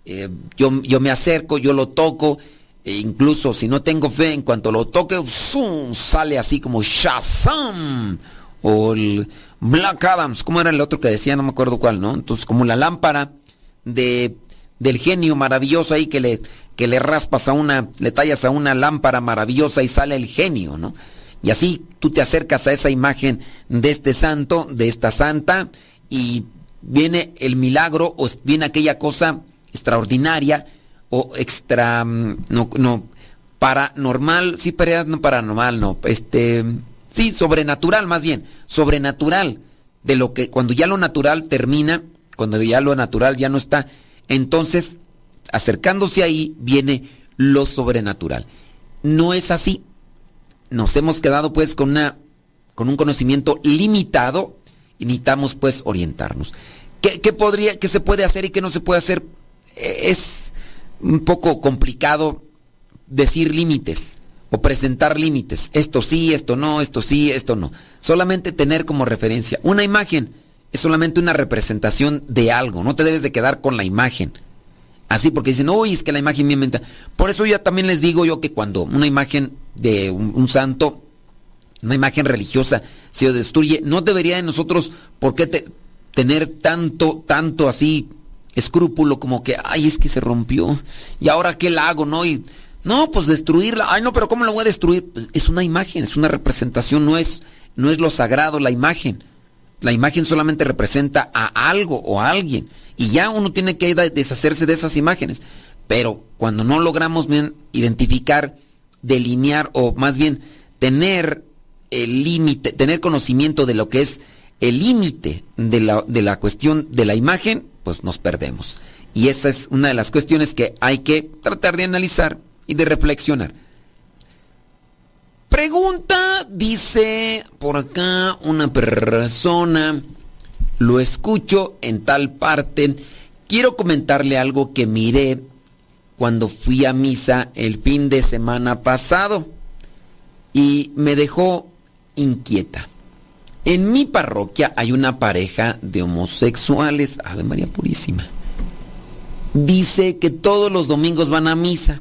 eh, yo, yo me acerco, yo lo toco, e incluso si no tengo fe, en cuanto lo toque, ¡zum! sale así como Shazam o el Black Adams, ¿cómo era el otro que decía? No me acuerdo cuál, ¿no? Entonces, como la lámpara de, del genio maravilloso ahí que le, que le raspas a una, le tallas a una lámpara maravillosa y sale el genio, ¿no? Y así tú te acercas a esa imagen de este santo, de esta santa, y viene el milagro o viene aquella cosa extraordinaria o extra, mm, no, no, paranormal, sí, paranormal, no, este, sí, sobrenatural más bien, sobrenatural, de lo que cuando ya lo natural termina, cuando ya lo natural ya no está, entonces, acercándose ahí viene lo sobrenatural. No es así. Nos hemos quedado pues con una con un conocimiento limitado y necesitamos pues orientarnos. ¿Qué, ¿Qué, podría, qué se puede hacer y qué no se puede hacer? Es un poco complicado decir límites o presentar límites. Esto sí, esto no, esto sí, esto no. Solamente tener como referencia una imagen es solamente una representación de algo, no te debes de quedar con la imagen. Así porque dicen, uy, es que la imagen me inventa. Por eso ya también les digo yo que cuando una imagen de un, un santo, una imagen religiosa, se destruye, no debería de nosotros, ¿por qué te, tener tanto, tanto así escrúpulo como que, ay, es que se rompió, y ahora qué la hago, ¿no? Y, no, pues destruirla, ay, no, pero ¿cómo la voy a destruir? Pues es una imagen, es una representación, no es, no es lo sagrado la imagen. La imagen solamente representa a algo o a alguien. Y ya uno tiene que deshacerse de esas imágenes. Pero cuando no logramos bien identificar, delinear o más bien tener el límite, tener conocimiento de lo que es el límite de la, de la cuestión de la imagen, pues nos perdemos. Y esa es una de las cuestiones que hay que tratar de analizar y de reflexionar. Pregunta, dice por acá una persona, lo escucho en tal parte. Quiero comentarle algo que miré cuando fui a misa el fin de semana pasado y me dejó inquieta. En mi parroquia hay una pareja de homosexuales, Ave María Purísima. Dice que todos los domingos van a misa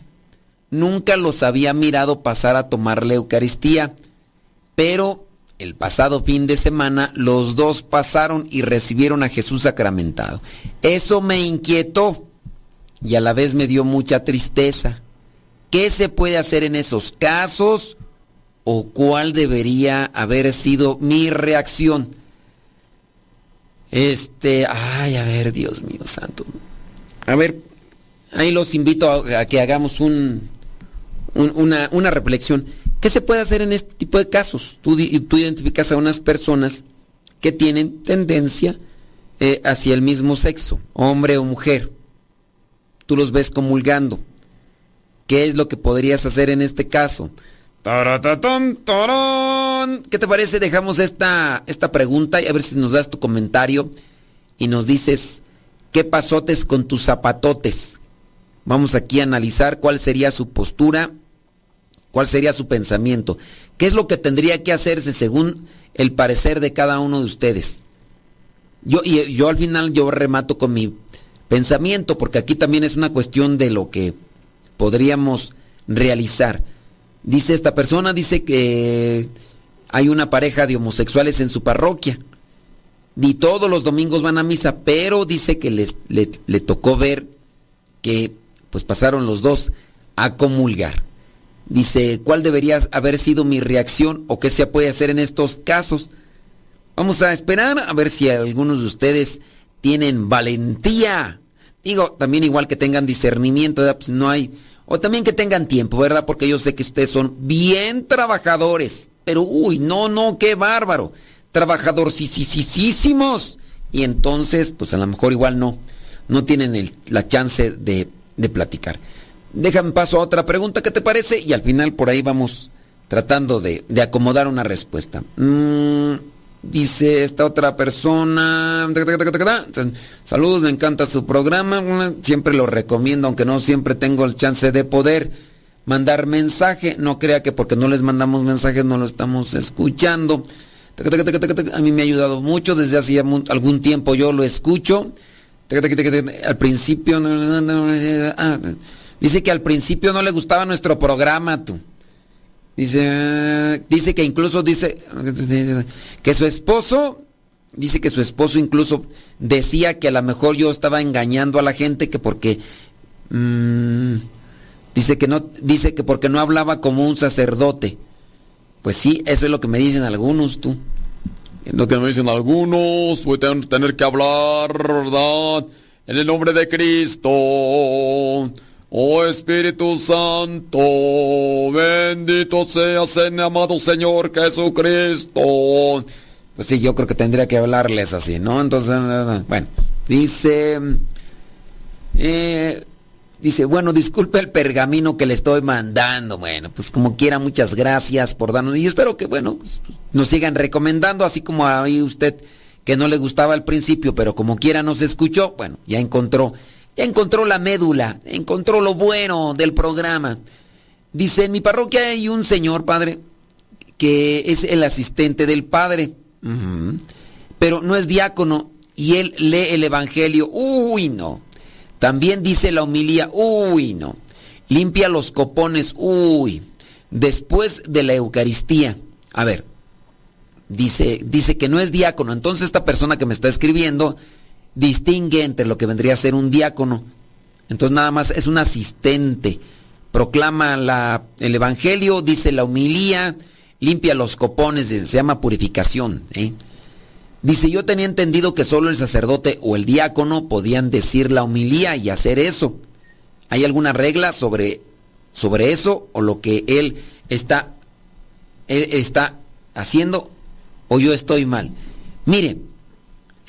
nunca los había mirado pasar a tomar la Eucaristía, pero el pasado fin de semana los dos pasaron y recibieron a Jesús sacramentado. Eso me inquietó y a la vez me dio mucha tristeza. ¿Qué se puede hacer en esos casos? ¿O cuál debería haber sido mi reacción? Este, ay, a ver, Dios mío santo. A ver, ahí los invito a, que hagamos un, una, reflexión. ¿Qué se puede hacer en este tipo de casos? Tú, identificas a unas personas que tienen tendencia eh, hacia el mismo sexo, hombre o mujer. Tú los ves comulgando. ¿Qué es lo que podrías hacer en este caso? ¿Qué te parece? Dejamos esta, esta pregunta y a ver si nos das tu comentario y nos dices qué pasotes con tus zapatotes. Vamos aquí a analizar cuál sería su postura ¿Cuál sería su pensamiento? ¿Qué es lo que tendría que hacerse según el parecer de cada uno de ustedes? Yo, y yo al final yo remato con mi pensamiento, porque aquí también es una cuestión de lo que podríamos realizar. Dice esta persona, dice que hay una pareja de homosexuales en su parroquia. Y todos los domingos van a misa, pero dice que les, le, le tocó ver que pues pasaron los dos a comulgar. Dice, ¿cuál debería haber sido mi reacción o qué se puede hacer en estos casos? Vamos a esperar a ver si algunos de ustedes tienen valentía. Digo, también igual que tengan discernimiento, pues no hay... O también que tengan tiempo, ¿verdad? Porque yo sé que ustedes son bien trabajadores. Pero, uy, no, no, qué bárbaro. Trabajadorcísimos. Y entonces, pues a lo mejor igual no, no tienen la chance de, de platicar. Déjame paso a otra pregunta, ¿qué te parece? Y al final por ahí vamos tratando de, acomodar una respuesta. Mm, dice esta otra persona. Saludos, me encanta su programa. Siempre lo recomiendo, aunque no siempre tengo el chance de poder mandar mensaje. No crea que porque no les mandamos mensajes no lo estamos escuchando. A mí me ha ayudado mucho, desde hace algún tiempo yo lo escucho. Al principio... ah, dice que al principio no le gustaba nuestro programa, tú. Dice, dice que incluso dice que su esposo, dice que su esposo incluso decía que a lo mejor yo estaba engañando a la gente que porque mm, dice que no, dice que porque no hablaba como un sacerdote. Pues sí, eso es lo que me dicen algunos, tú. Lo que me dicen algunos, voy a tener que hablar, ¿verdad? En el nombre de Cristo. Oh Espíritu Santo, bendito seas en amado Señor Jesucristo. Pues sí, yo creo que tendría que hablarles así, ¿no? Entonces, bueno, dice, eh, dice, bueno, disculpe el pergamino que le estoy mandando. Bueno, pues como quiera, muchas gracias por darnos. Y espero que, bueno, pues, nos sigan recomendando, así como ahí usted que no le gustaba al principio, pero como quiera nos escuchó, bueno, ya encontró encontró la médula, encontró lo bueno del programa. Dice, en mi parroquia hay un señor, padre, que es el asistente del padre, pero no es diácono y él lee el Evangelio, uy, no. También dice la homilía, uy, no. Limpia los copones, uy. Después de la Eucaristía, a ver, dice, dice que no es diácono, entonces esta persona que me está escribiendo distingue entre lo que vendría a ser un diácono. Entonces nada más es un asistente. Proclama la, el Evangelio, dice la humilía, limpia los copones, se llama purificación. ¿eh? Dice, yo tenía entendido que solo el sacerdote o el diácono podían decir la humilía y hacer eso. ¿Hay alguna regla sobre, sobre eso o lo que él está, él está haciendo o yo estoy mal? Mire,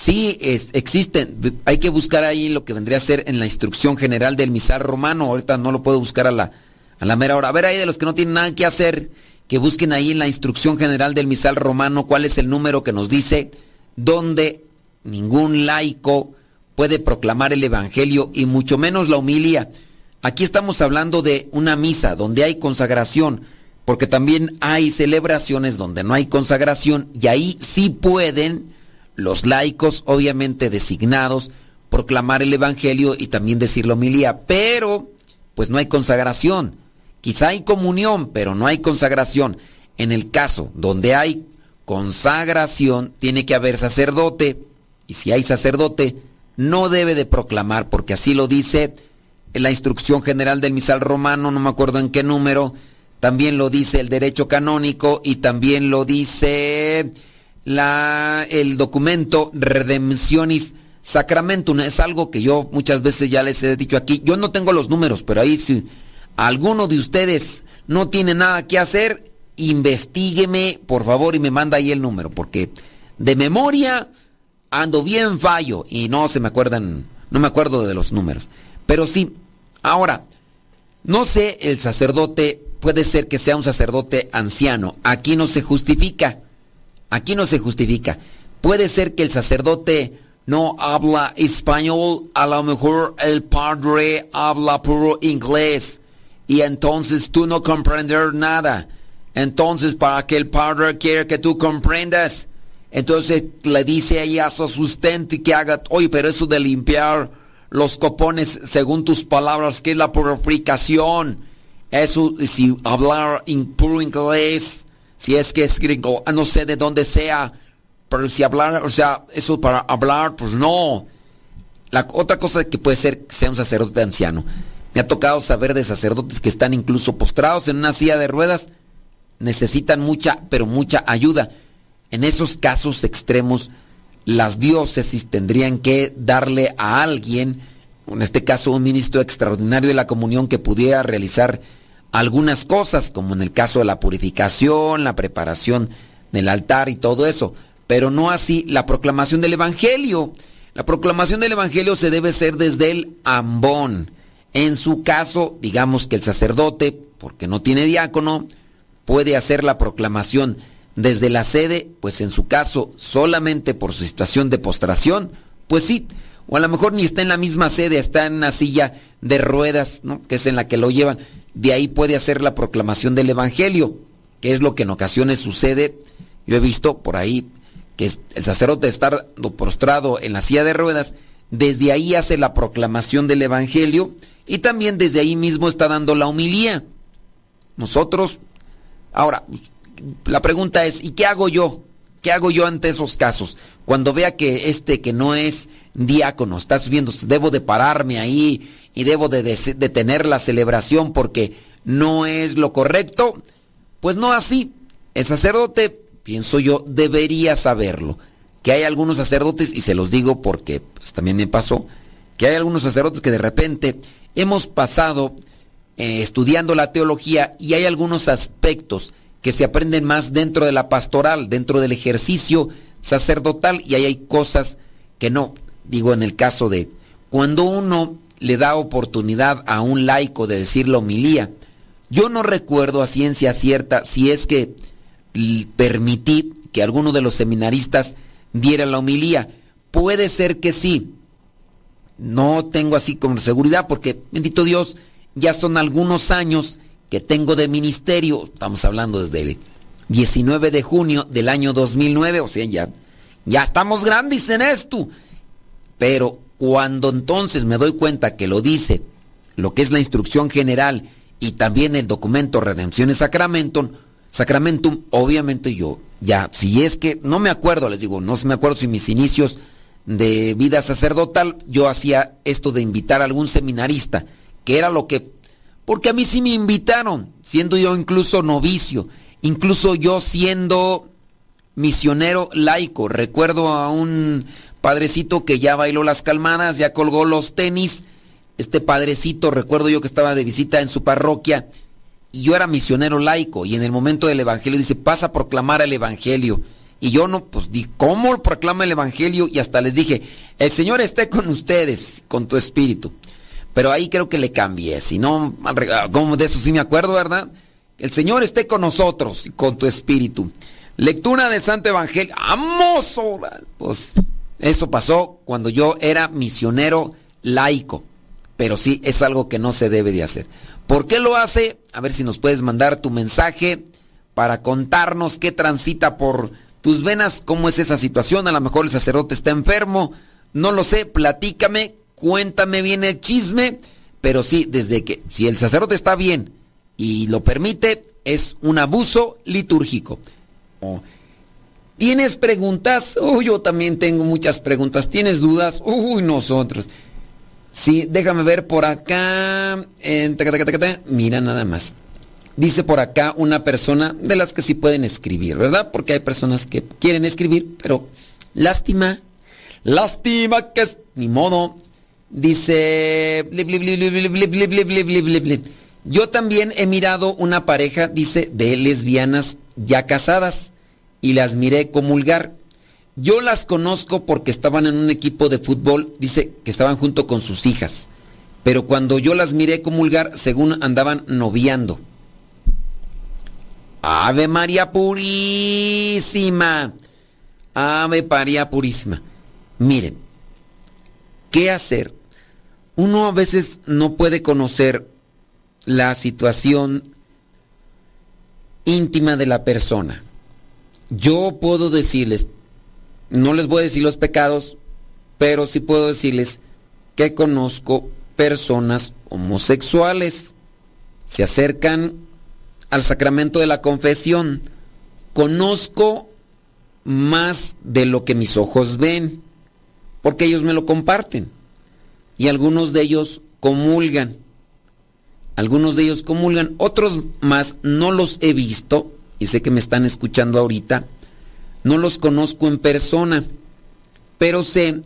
Sí, existen. Hay que buscar ahí lo que vendría a ser en la instrucción general del misal romano. Ahorita no lo puedo buscar a la, a la mera hora. A ver ahí de los que no tienen nada que hacer, que busquen ahí en la instrucción general del misal romano cuál es el número que nos dice donde ningún laico puede proclamar el evangelio y mucho menos la humilía. Aquí estamos hablando de una misa donde hay consagración, porque también hay celebraciones donde no hay consagración y ahí sí pueden los laicos, obviamente designados, proclamar el Evangelio y también decir la homilía, pero pues no hay consagración. Quizá hay comunión, pero no hay consagración. En el caso donde hay consagración, tiene que haber sacerdote, y si hay sacerdote, no debe de proclamar, porque así lo dice la instrucción general del misal romano, no me acuerdo en qué número, también lo dice el derecho canónico y también lo dice la, el documento Redemptionis Sacramentum. Es algo que yo muchas veces ya les he dicho aquí. Yo no tengo los números, pero ahí si alguno de ustedes no tiene nada que hacer, investigueme, por favor, y me manda ahí el número, porque de memoria ando bien fallo y no se me acuerdan, no me acuerdo de los números. Pero sí, ahora, no sé, el sacerdote puede ser que sea un sacerdote anciano. Aquí no se justifica. Aquí no se justifica. Puede ser que el sacerdote no habla español, a lo mejor el padre habla puro inglés y entonces tú no comprendes nada. Entonces, para que el padre quiera que tú comprendas, entonces le dice ahí a su asistente que haga, oye, pero eso de limpiar los copones según tus palabras, que es la purificación, eso, si hablar en puro inglés, si es que es gringo, no sé de dónde sea, pero si hablar, o sea, eso para hablar, pues no. La otra cosa que puede ser que sea un sacerdote anciano. Me ha tocado saber de sacerdotes que están incluso postrados en una silla de ruedas, necesitan mucha, pero mucha ayuda. En esos casos extremos, las diócesis tendrían que darle a alguien, en este caso un ministro extraordinario de la comunión que pudiera realizar algunas cosas, como en el caso de la purificación, la preparación del altar y todo eso, pero no así la proclamación del Evangelio. La proclamación del Evangelio se debe hacer desde el ambón. En su caso, digamos que el sacerdote, porque no tiene diácono, puede hacer la proclamación desde la sede, pues en su caso, solamente por su situación de postración, pues sí, o a lo mejor ni está en la misma sede, está en una silla de ruedas, ¿no? que es en la que lo llevan de ahí puede hacer la proclamación del Evangelio, que es lo que en ocasiones sucede. Yo he visto por ahí que el sacerdote estar prostrado en la silla de ruedas, desde ahí hace la proclamación del Evangelio y también desde ahí mismo está dando la humilía. Nosotros, ahora, la pregunta es, ¿y qué hago yo? ¿Qué hago yo ante esos casos? Cuando vea que este que no es diácono está subiendo, debo de pararme ahí y debo de detener la celebración porque no es lo correcto. Pues no así. El sacerdote, pienso yo, debería saberlo. Que hay algunos sacerdotes, y se los digo porque pues, también me pasó, que hay algunos sacerdotes que de repente hemos pasado eh, estudiando la teología y hay algunos aspectos que se aprenden más dentro de la pastoral, dentro del ejercicio sacerdotal y ahí hay cosas que no. Digo en el caso de cuando uno le da oportunidad a un laico de decir la homilía, yo no recuerdo a ciencia cierta si es que permití que alguno de los seminaristas diera la homilía. Puede ser que sí. No tengo así con seguridad porque, bendito Dios, ya son algunos años que tengo de ministerio, estamos hablando desde el 19 de junio del año 2009, o sea, ya, ya estamos grandes en esto. Pero cuando entonces me doy cuenta que lo dice lo que es la instrucción general y también el documento Redención y Sacramentum, Sacramentum, obviamente yo ya, si es que no me acuerdo, les digo, no me acuerdo si mis inicios de vida sacerdotal yo hacía esto de invitar a algún seminarista, que era lo que porque a mí sí me invitaron, siendo yo incluso novicio, incluso yo siendo misionero laico. Recuerdo a un padrecito que ya bailó las calmadas, ya colgó los tenis. Este padrecito, recuerdo yo que estaba de visita en su parroquia y yo era misionero laico y en el momento del evangelio dice, pasa a proclamar el evangelio. Y yo no, pues di, ¿cómo proclama el evangelio? Y hasta les dije, el Señor esté con ustedes, con tu espíritu. Pero ahí creo que le cambié. Si no, como de eso sí me acuerdo, ¿verdad? El Señor esté con nosotros y con tu espíritu. Lectura del Santo Evangelio. ¡Amoso! Pues eso pasó cuando yo era misionero laico. Pero sí, es algo que no se debe de hacer. ¿Por qué lo hace? A ver si nos puedes mandar tu mensaje para contarnos qué transita por tus venas, cómo es esa situación. A lo mejor el sacerdote está enfermo. No lo sé, platícame cuéntame bien el chisme, pero sí, desde que si el sacerdote está bien y lo permite, es un abuso litúrgico. ¿Tienes preguntas? Uy, yo también tengo muchas preguntas. ¿Tienes dudas? Uy, nosotros. Sí, déjame ver por acá. Mira nada más. Dice por acá una persona de las que sí pueden escribir, ¿verdad? Porque hay personas que quieren escribir, pero lástima. Lástima que es ni modo. Dice, yo también he mirado una pareja, dice, de lesbianas ya casadas y las miré comulgar. Yo las conozco porque estaban en un equipo de fútbol, dice que estaban junto con sus hijas. Pero cuando yo las miré comulgar, según andaban noviando. Ave María Purísima. Ave María Purísima. Miren, ¿qué hacer uno a veces no puede conocer la situación íntima de la persona. Yo puedo decirles, no les voy a decir los pecados, pero sí puedo decirles que conozco personas homosexuales. Se acercan al sacramento de la confesión. Conozco más de lo que mis ojos ven, porque ellos me lo comparten y algunos de ellos comulgan. Algunos de ellos comulgan, otros más no los he visto y sé que me están escuchando ahorita. No los conozco en persona, pero sé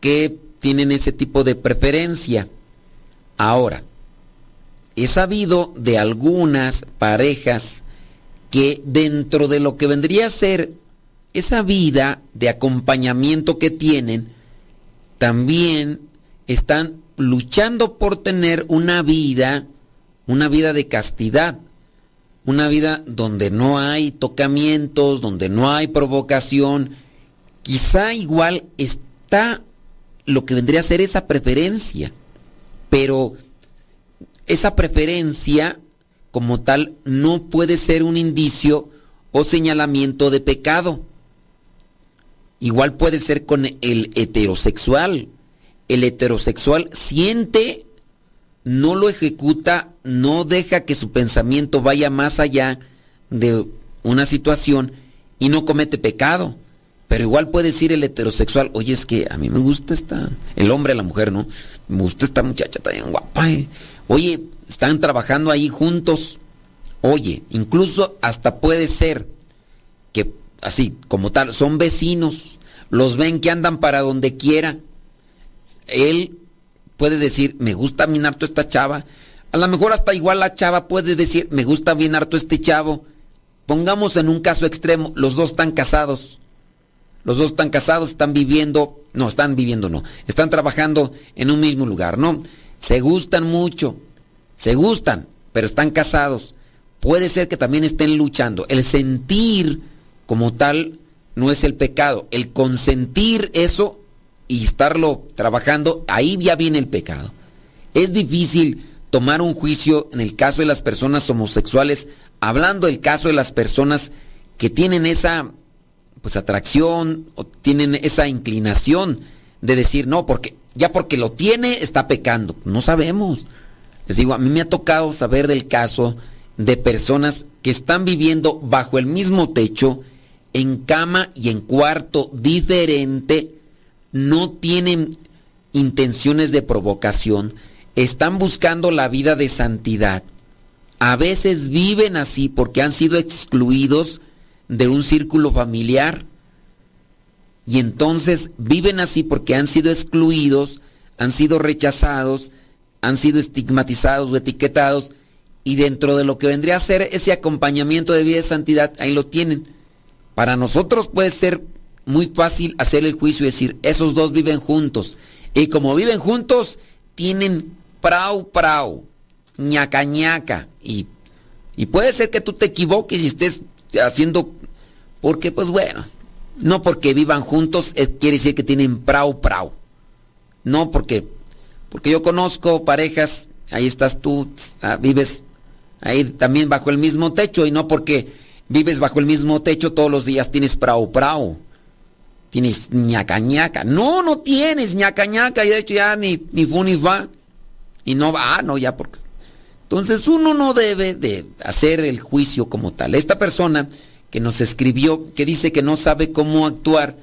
que tienen ese tipo de preferencia. Ahora, he sabido de algunas parejas que dentro de lo que vendría a ser esa vida de acompañamiento que tienen, también están luchando por tener una vida, una vida de castidad, una vida donde no hay tocamientos, donde no hay provocación. Quizá igual está lo que vendría a ser esa preferencia, pero esa preferencia como tal no puede ser un indicio o señalamiento de pecado. Igual puede ser con el heterosexual el heterosexual siente, no lo ejecuta, no deja que su pensamiento vaya más allá de una situación y no comete pecado. Pero igual puede decir el heterosexual, oye, es que a mí me gusta esta, el hombre a la mujer, ¿no? Me gusta esta muchacha tan guapa. eh. Oye, están trabajando ahí juntos. Oye, incluso hasta puede ser que así como tal, son vecinos, los ven que andan para donde quiera. Él puede decir, me gusta bien harto esta chava. A lo mejor hasta igual la chava puede decir, me gusta bien harto este chavo. Pongamos en un caso extremo, los dos están casados. Los dos están casados, están viviendo, no, están viviendo, no, están trabajando en un mismo lugar, ¿no? Se gustan mucho, se gustan, pero están casados. Puede ser que también estén luchando. El sentir como tal no es el pecado. El consentir eso y estarlo trabajando, ahí ya viene el pecado. Es difícil tomar un juicio en el caso de las personas homosexuales, hablando del caso de las personas que tienen esa pues atracción o tienen esa inclinación de decir, no, porque ya porque lo tiene está pecando. No sabemos. Les digo, a mí me ha tocado saber del caso de personas que están viviendo bajo el mismo techo, en cama y en cuarto diferente, no tienen intenciones de provocación, están buscando la vida de santidad. A veces viven así porque han sido excluidos de un círculo familiar. Y entonces viven así porque han sido excluidos, han sido rechazados, han sido estigmatizados o etiquetados. Y dentro de lo que vendría a ser ese acompañamiento de vida de santidad, ahí lo tienen. Para nosotros puede ser muy fácil hacer el juicio y decir, esos dos viven juntos. Y como viven juntos, tienen prau prau, ñaca ñaca. Y, y puede ser que tú te equivoques y estés haciendo, porque pues bueno, no porque vivan juntos eh, quiere decir que tienen prau prau. No porque, porque yo conozco parejas, ahí estás tú, ah, vives ahí también bajo el mismo techo y no porque vives bajo el mismo techo todos los días tienes prau prau. Tienes ñaca ñaca. No, no tienes ñaca ñaca y de hecho ya ni, ni fu ni va. Y no va, ah, no, ya porque... Entonces uno no debe de hacer el juicio como tal. Esta persona que nos escribió, que dice que no sabe cómo actuar,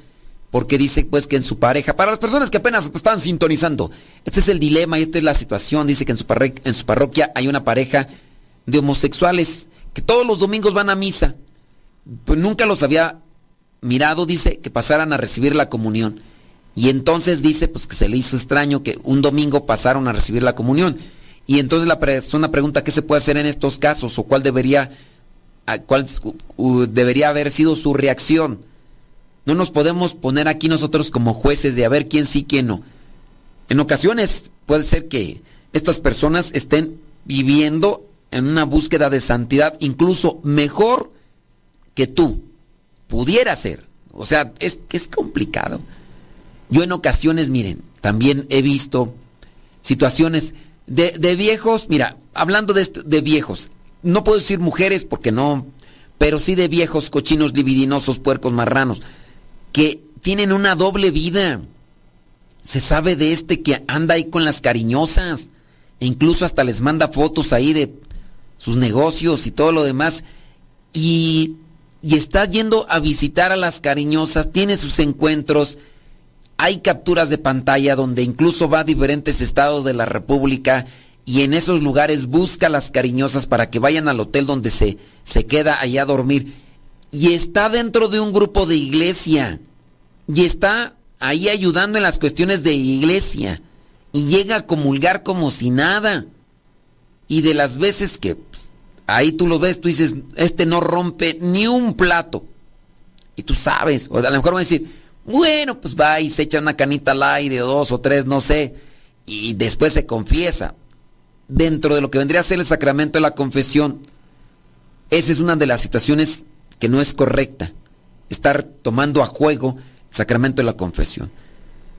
porque dice pues que en su pareja, para las personas que apenas están sintonizando, este es el dilema y esta es la situación, dice que en su, parroquia, en su parroquia hay una pareja de homosexuales que todos los domingos van a misa, pues nunca los había mirado, dice, que pasaran a recibir la comunión. Y entonces dice pues que se le hizo extraño que un domingo pasaron a recibir la comunión. Y entonces la persona pregunta qué se puede hacer en estos casos o cuál debería, cuál debería haber sido su reacción. No nos podemos poner aquí nosotros como jueces de a ver quién sí, quién no. En ocasiones puede ser que estas personas estén viviendo en una búsqueda de santidad incluso mejor que tú. Pudiera ser. O sea, es es complicado. Yo en ocasiones, miren, también he visto situaciones de, de viejos, mira, hablando de, de, viejos, no puedo decir mujeres porque no, pero sí de viejos cochinos, libidinosos, puercos, marranos, que tienen una doble vida. Se sabe de este que anda ahí con las cariñosas, e incluso hasta les manda fotos ahí de sus negocios y todo lo demás, y, y está yendo a visitar a las cariñosas, tiene sus encuentros, hay capturas de pantalla donde incluso va a diferentes estados de la República y en esos lugares busca a las cariñosas para que vayan al hotel donde se, se queda allá a dormir. Y está dentro de un grupo de iglesia. Y está ahí ayudando en las cuestiones de iglesia. Y llega a comulgar como si nada. Y de las veces que pues, ahí tú lo ves, tú dices, este no rompe ni un plato. Y tú sabes, o a lo mejor van a decir, bueno, pues va y se echa una canita al aire, dos o tres, no sé, y después se confiesa. Dentro de lo que vendría a ser el sacramento de la confesión, esa es una de las situaciones que no es correcta. Estar tomando a juego el sacramento de la confesión.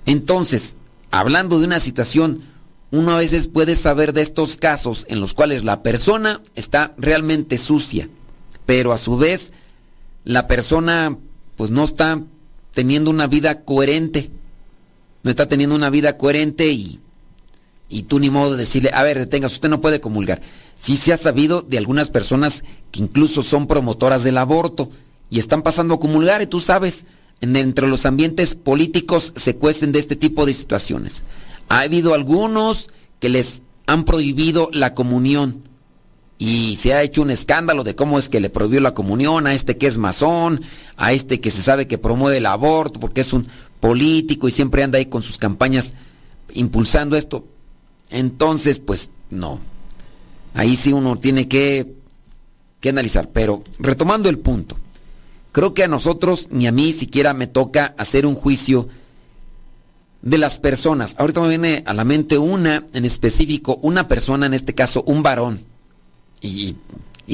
Entonces, hablando de una situación, uno a veces puede saber de estos casos en los cuales la persona está realmente sucia, pero a su vez la persona pues no está teniendo una vida coherente. no está teniendo una vida coherente y, y tú ni modo de decirle, a ver, detengas, usted no puede comulgar. Sí se ha sabido de algunas personas que incluso son promotoras del aborto y están pasando a comulgar y tú sabes, entre los ambientes políticos se cuesten de este tipo de situaciones. Ha habido algunos que les han prohibido la comunión y se ha hecho un escándalo de cómo es que le prohibió la comunión a este que es masón, a este que se sabe que promueve el aborto porque es un político y siempre anda ahí con sus campañas impulsando esto. Entonces, pues no. Ahí sí uno tiene que, que analizar. Pero retomando el punto, creo que a nosotros ni a mí siquiera me toca hacer un juicio de las personas. Ahorita me viene a la mente una en específico, una persona, en este caso un varón y,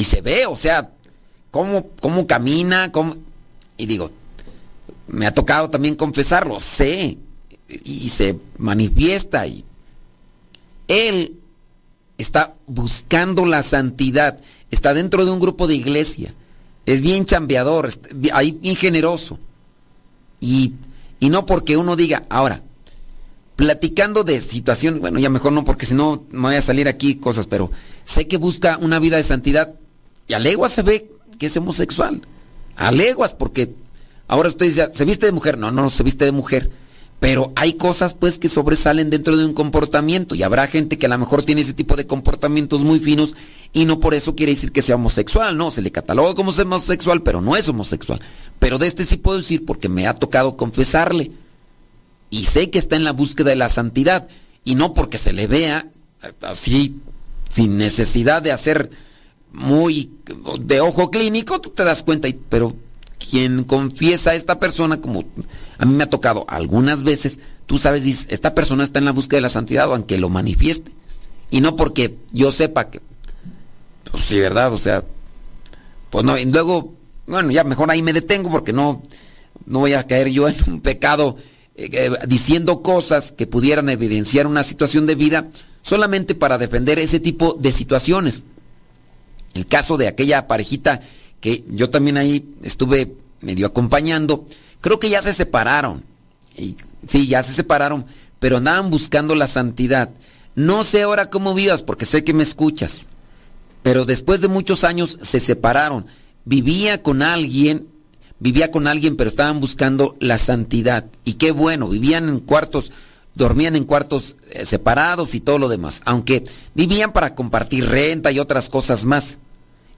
se ve, o sea, cómo, cómo camina, cómo... Y digo, me ha tocado también confesarlo, sé, y se manifiesta y él está buscando la santidad, está dentro de un grupo de iglesia, es bien chambeador, ahí bien generoso. Y, y no porque uno diga, ahora, platicando de situaciones, bueno, ya mejor no, porque si no me voy a salir aquí cosas, pero sé que busca una vida de santidad y a leguas se ve que es homosexual. A leguas, porque ahora usted dice, ¿se viste de mujer? No, no, se viste de mujer. Pero hay cosas pues que sobresalen dentro de un comportamiento y habrá gente que a lo mejor tiene ese tipo de comportamientos muy finos y no por eso quiere decir que sea homosexual, no, se le cataloga como homosexual, pero no es homosexual. Pero de este sí puedo decir porque me ha tocado confesarle y sé que está en la búsqueda de la santidad y no porque se le vea así sin necesidad de hacer muy de ojo clínico, tú te das cuenta, pero quien confiesa a esta persona, como a mí me ha tocado algunas veces, tú sabes, dices, esta persona está en la búsqueda de la santidad, aunque lo manifieste. Y no porque yo sepa que, pues sí, ¿verdad? O sea, pues no, y luego, bueno, ya mejor ahí me detengo porque no, no voy a caer yo en un pecado eh, diciendo cosas que pudieran evidenciar una situación de vida solamente para defender ese tipo de situaciones. El caso de aquella parejita que yo también ahí estuve medio acompañando, creo que ya se separaron. Sí, ya se separaron, pero andaban buscando la santidad. No sé ahora cómo vivas, porque sé que me escuchas, pero después de muchos años se separaron. Vivía con alguien vivía con alguien, pero estaban buscando la santidad. Y qué bueno, vivían en cuartos, dormían en cuartos eh, separados y todo lo demás. Aunque vivían para compartir renta y otras cosas más.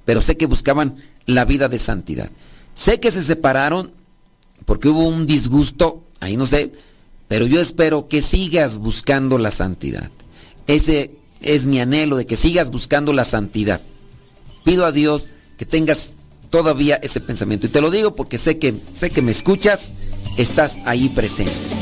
Pero sé que buscaban la vida de santidad. Sé que se separaron porque hubo un disgusto, ahí no sé, pero yo espero que sigas buscando la santidad. Ese es mi anhelo de que sigas buscando la santidad. Pido a Dios que tengas todavía ese pensamiento. Y te lo digo porque sé que, sé que me escuchas, estás ahí presente.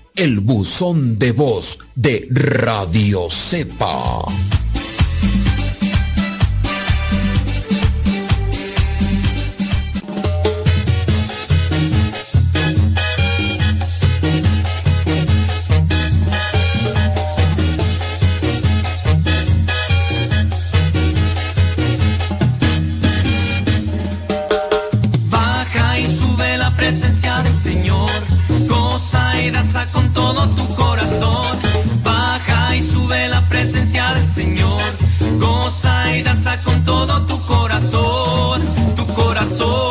el buzón de voz de Radio Cepa. sube la presencia del Señor. Goza y danza con todo tu corazón, tu corazón.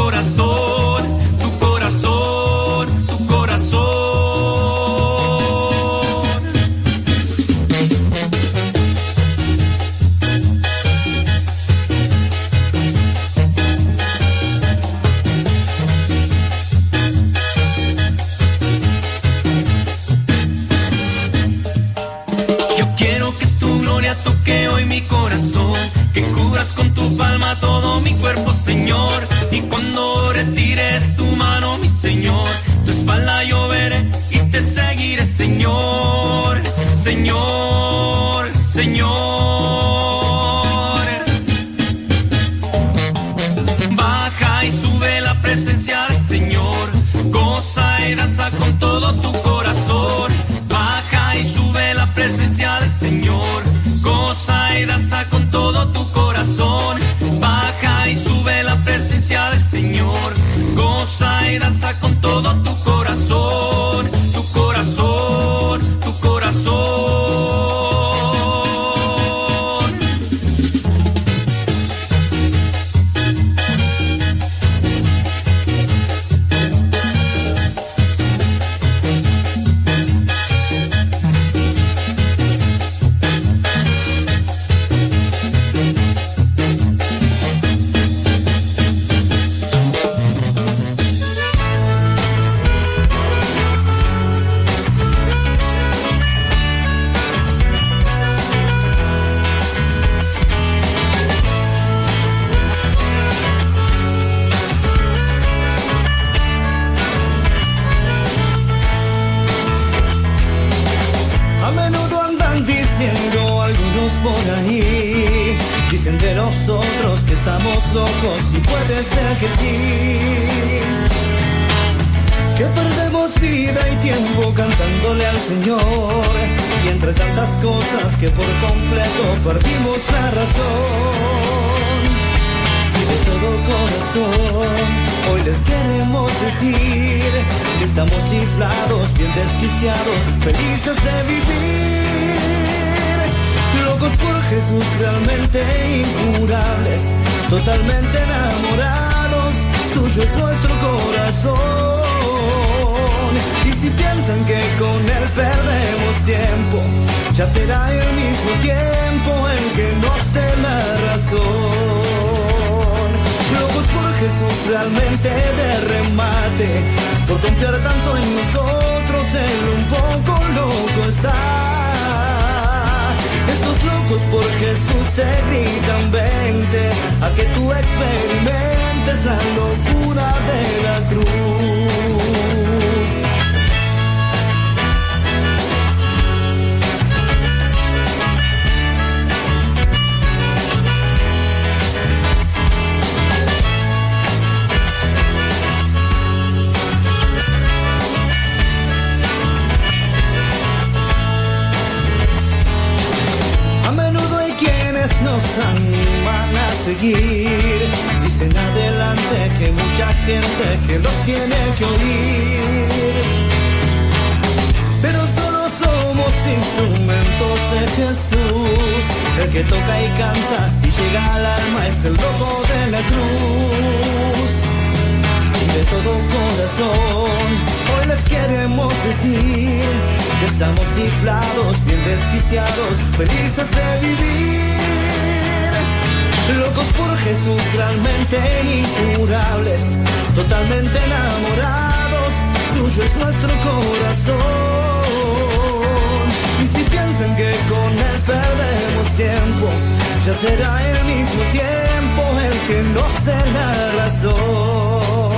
Chiflados, bien desquiciados, felices de vivir. Locos por Jesús, realmente incurables, totalmente enamorados, suyo es nuestro corazón. Y si piensan que con él perdemos tiempo, ya será el mismo tiempo en que nos dé la razón. Jesús realmente de remate, por confiar tanto en nosotros, él un poco loco está. Estos locos por Jesús te gritan vente, a que tú experimentes la locura de la cruz. Nos animan a seguir. Dicen adelante que mucha gente que los tiene que oír. Pero solo somos instrumentos de Jesús. El que toca y canta y llega al alma es el loco de la cruz y de todo corazón. Hoy les queremos decir que estamos ciflados, bien desquiciados, felices de vivir. Locos por Jesús, realmente incurables, totalmente enamorados, suyo es nuestro corazón. Y si piensan que con él perdemos tiempo, ya será el mismo tiempo el que nos dé la razón.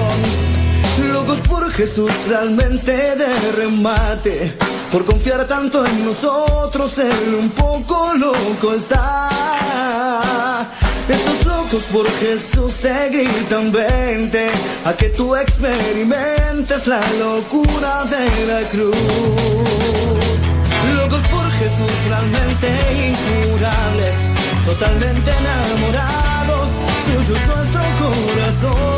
Locos por Jesús, realmente de remate, por confiar tanto en nosotros, él un poco loco está. Estos locos por Jesús te gritan vente a que tú experimentes la locura de la cruz. Locos por Jesús, realmente incurables, totalmente enamorados, suyo es nuestro corazón.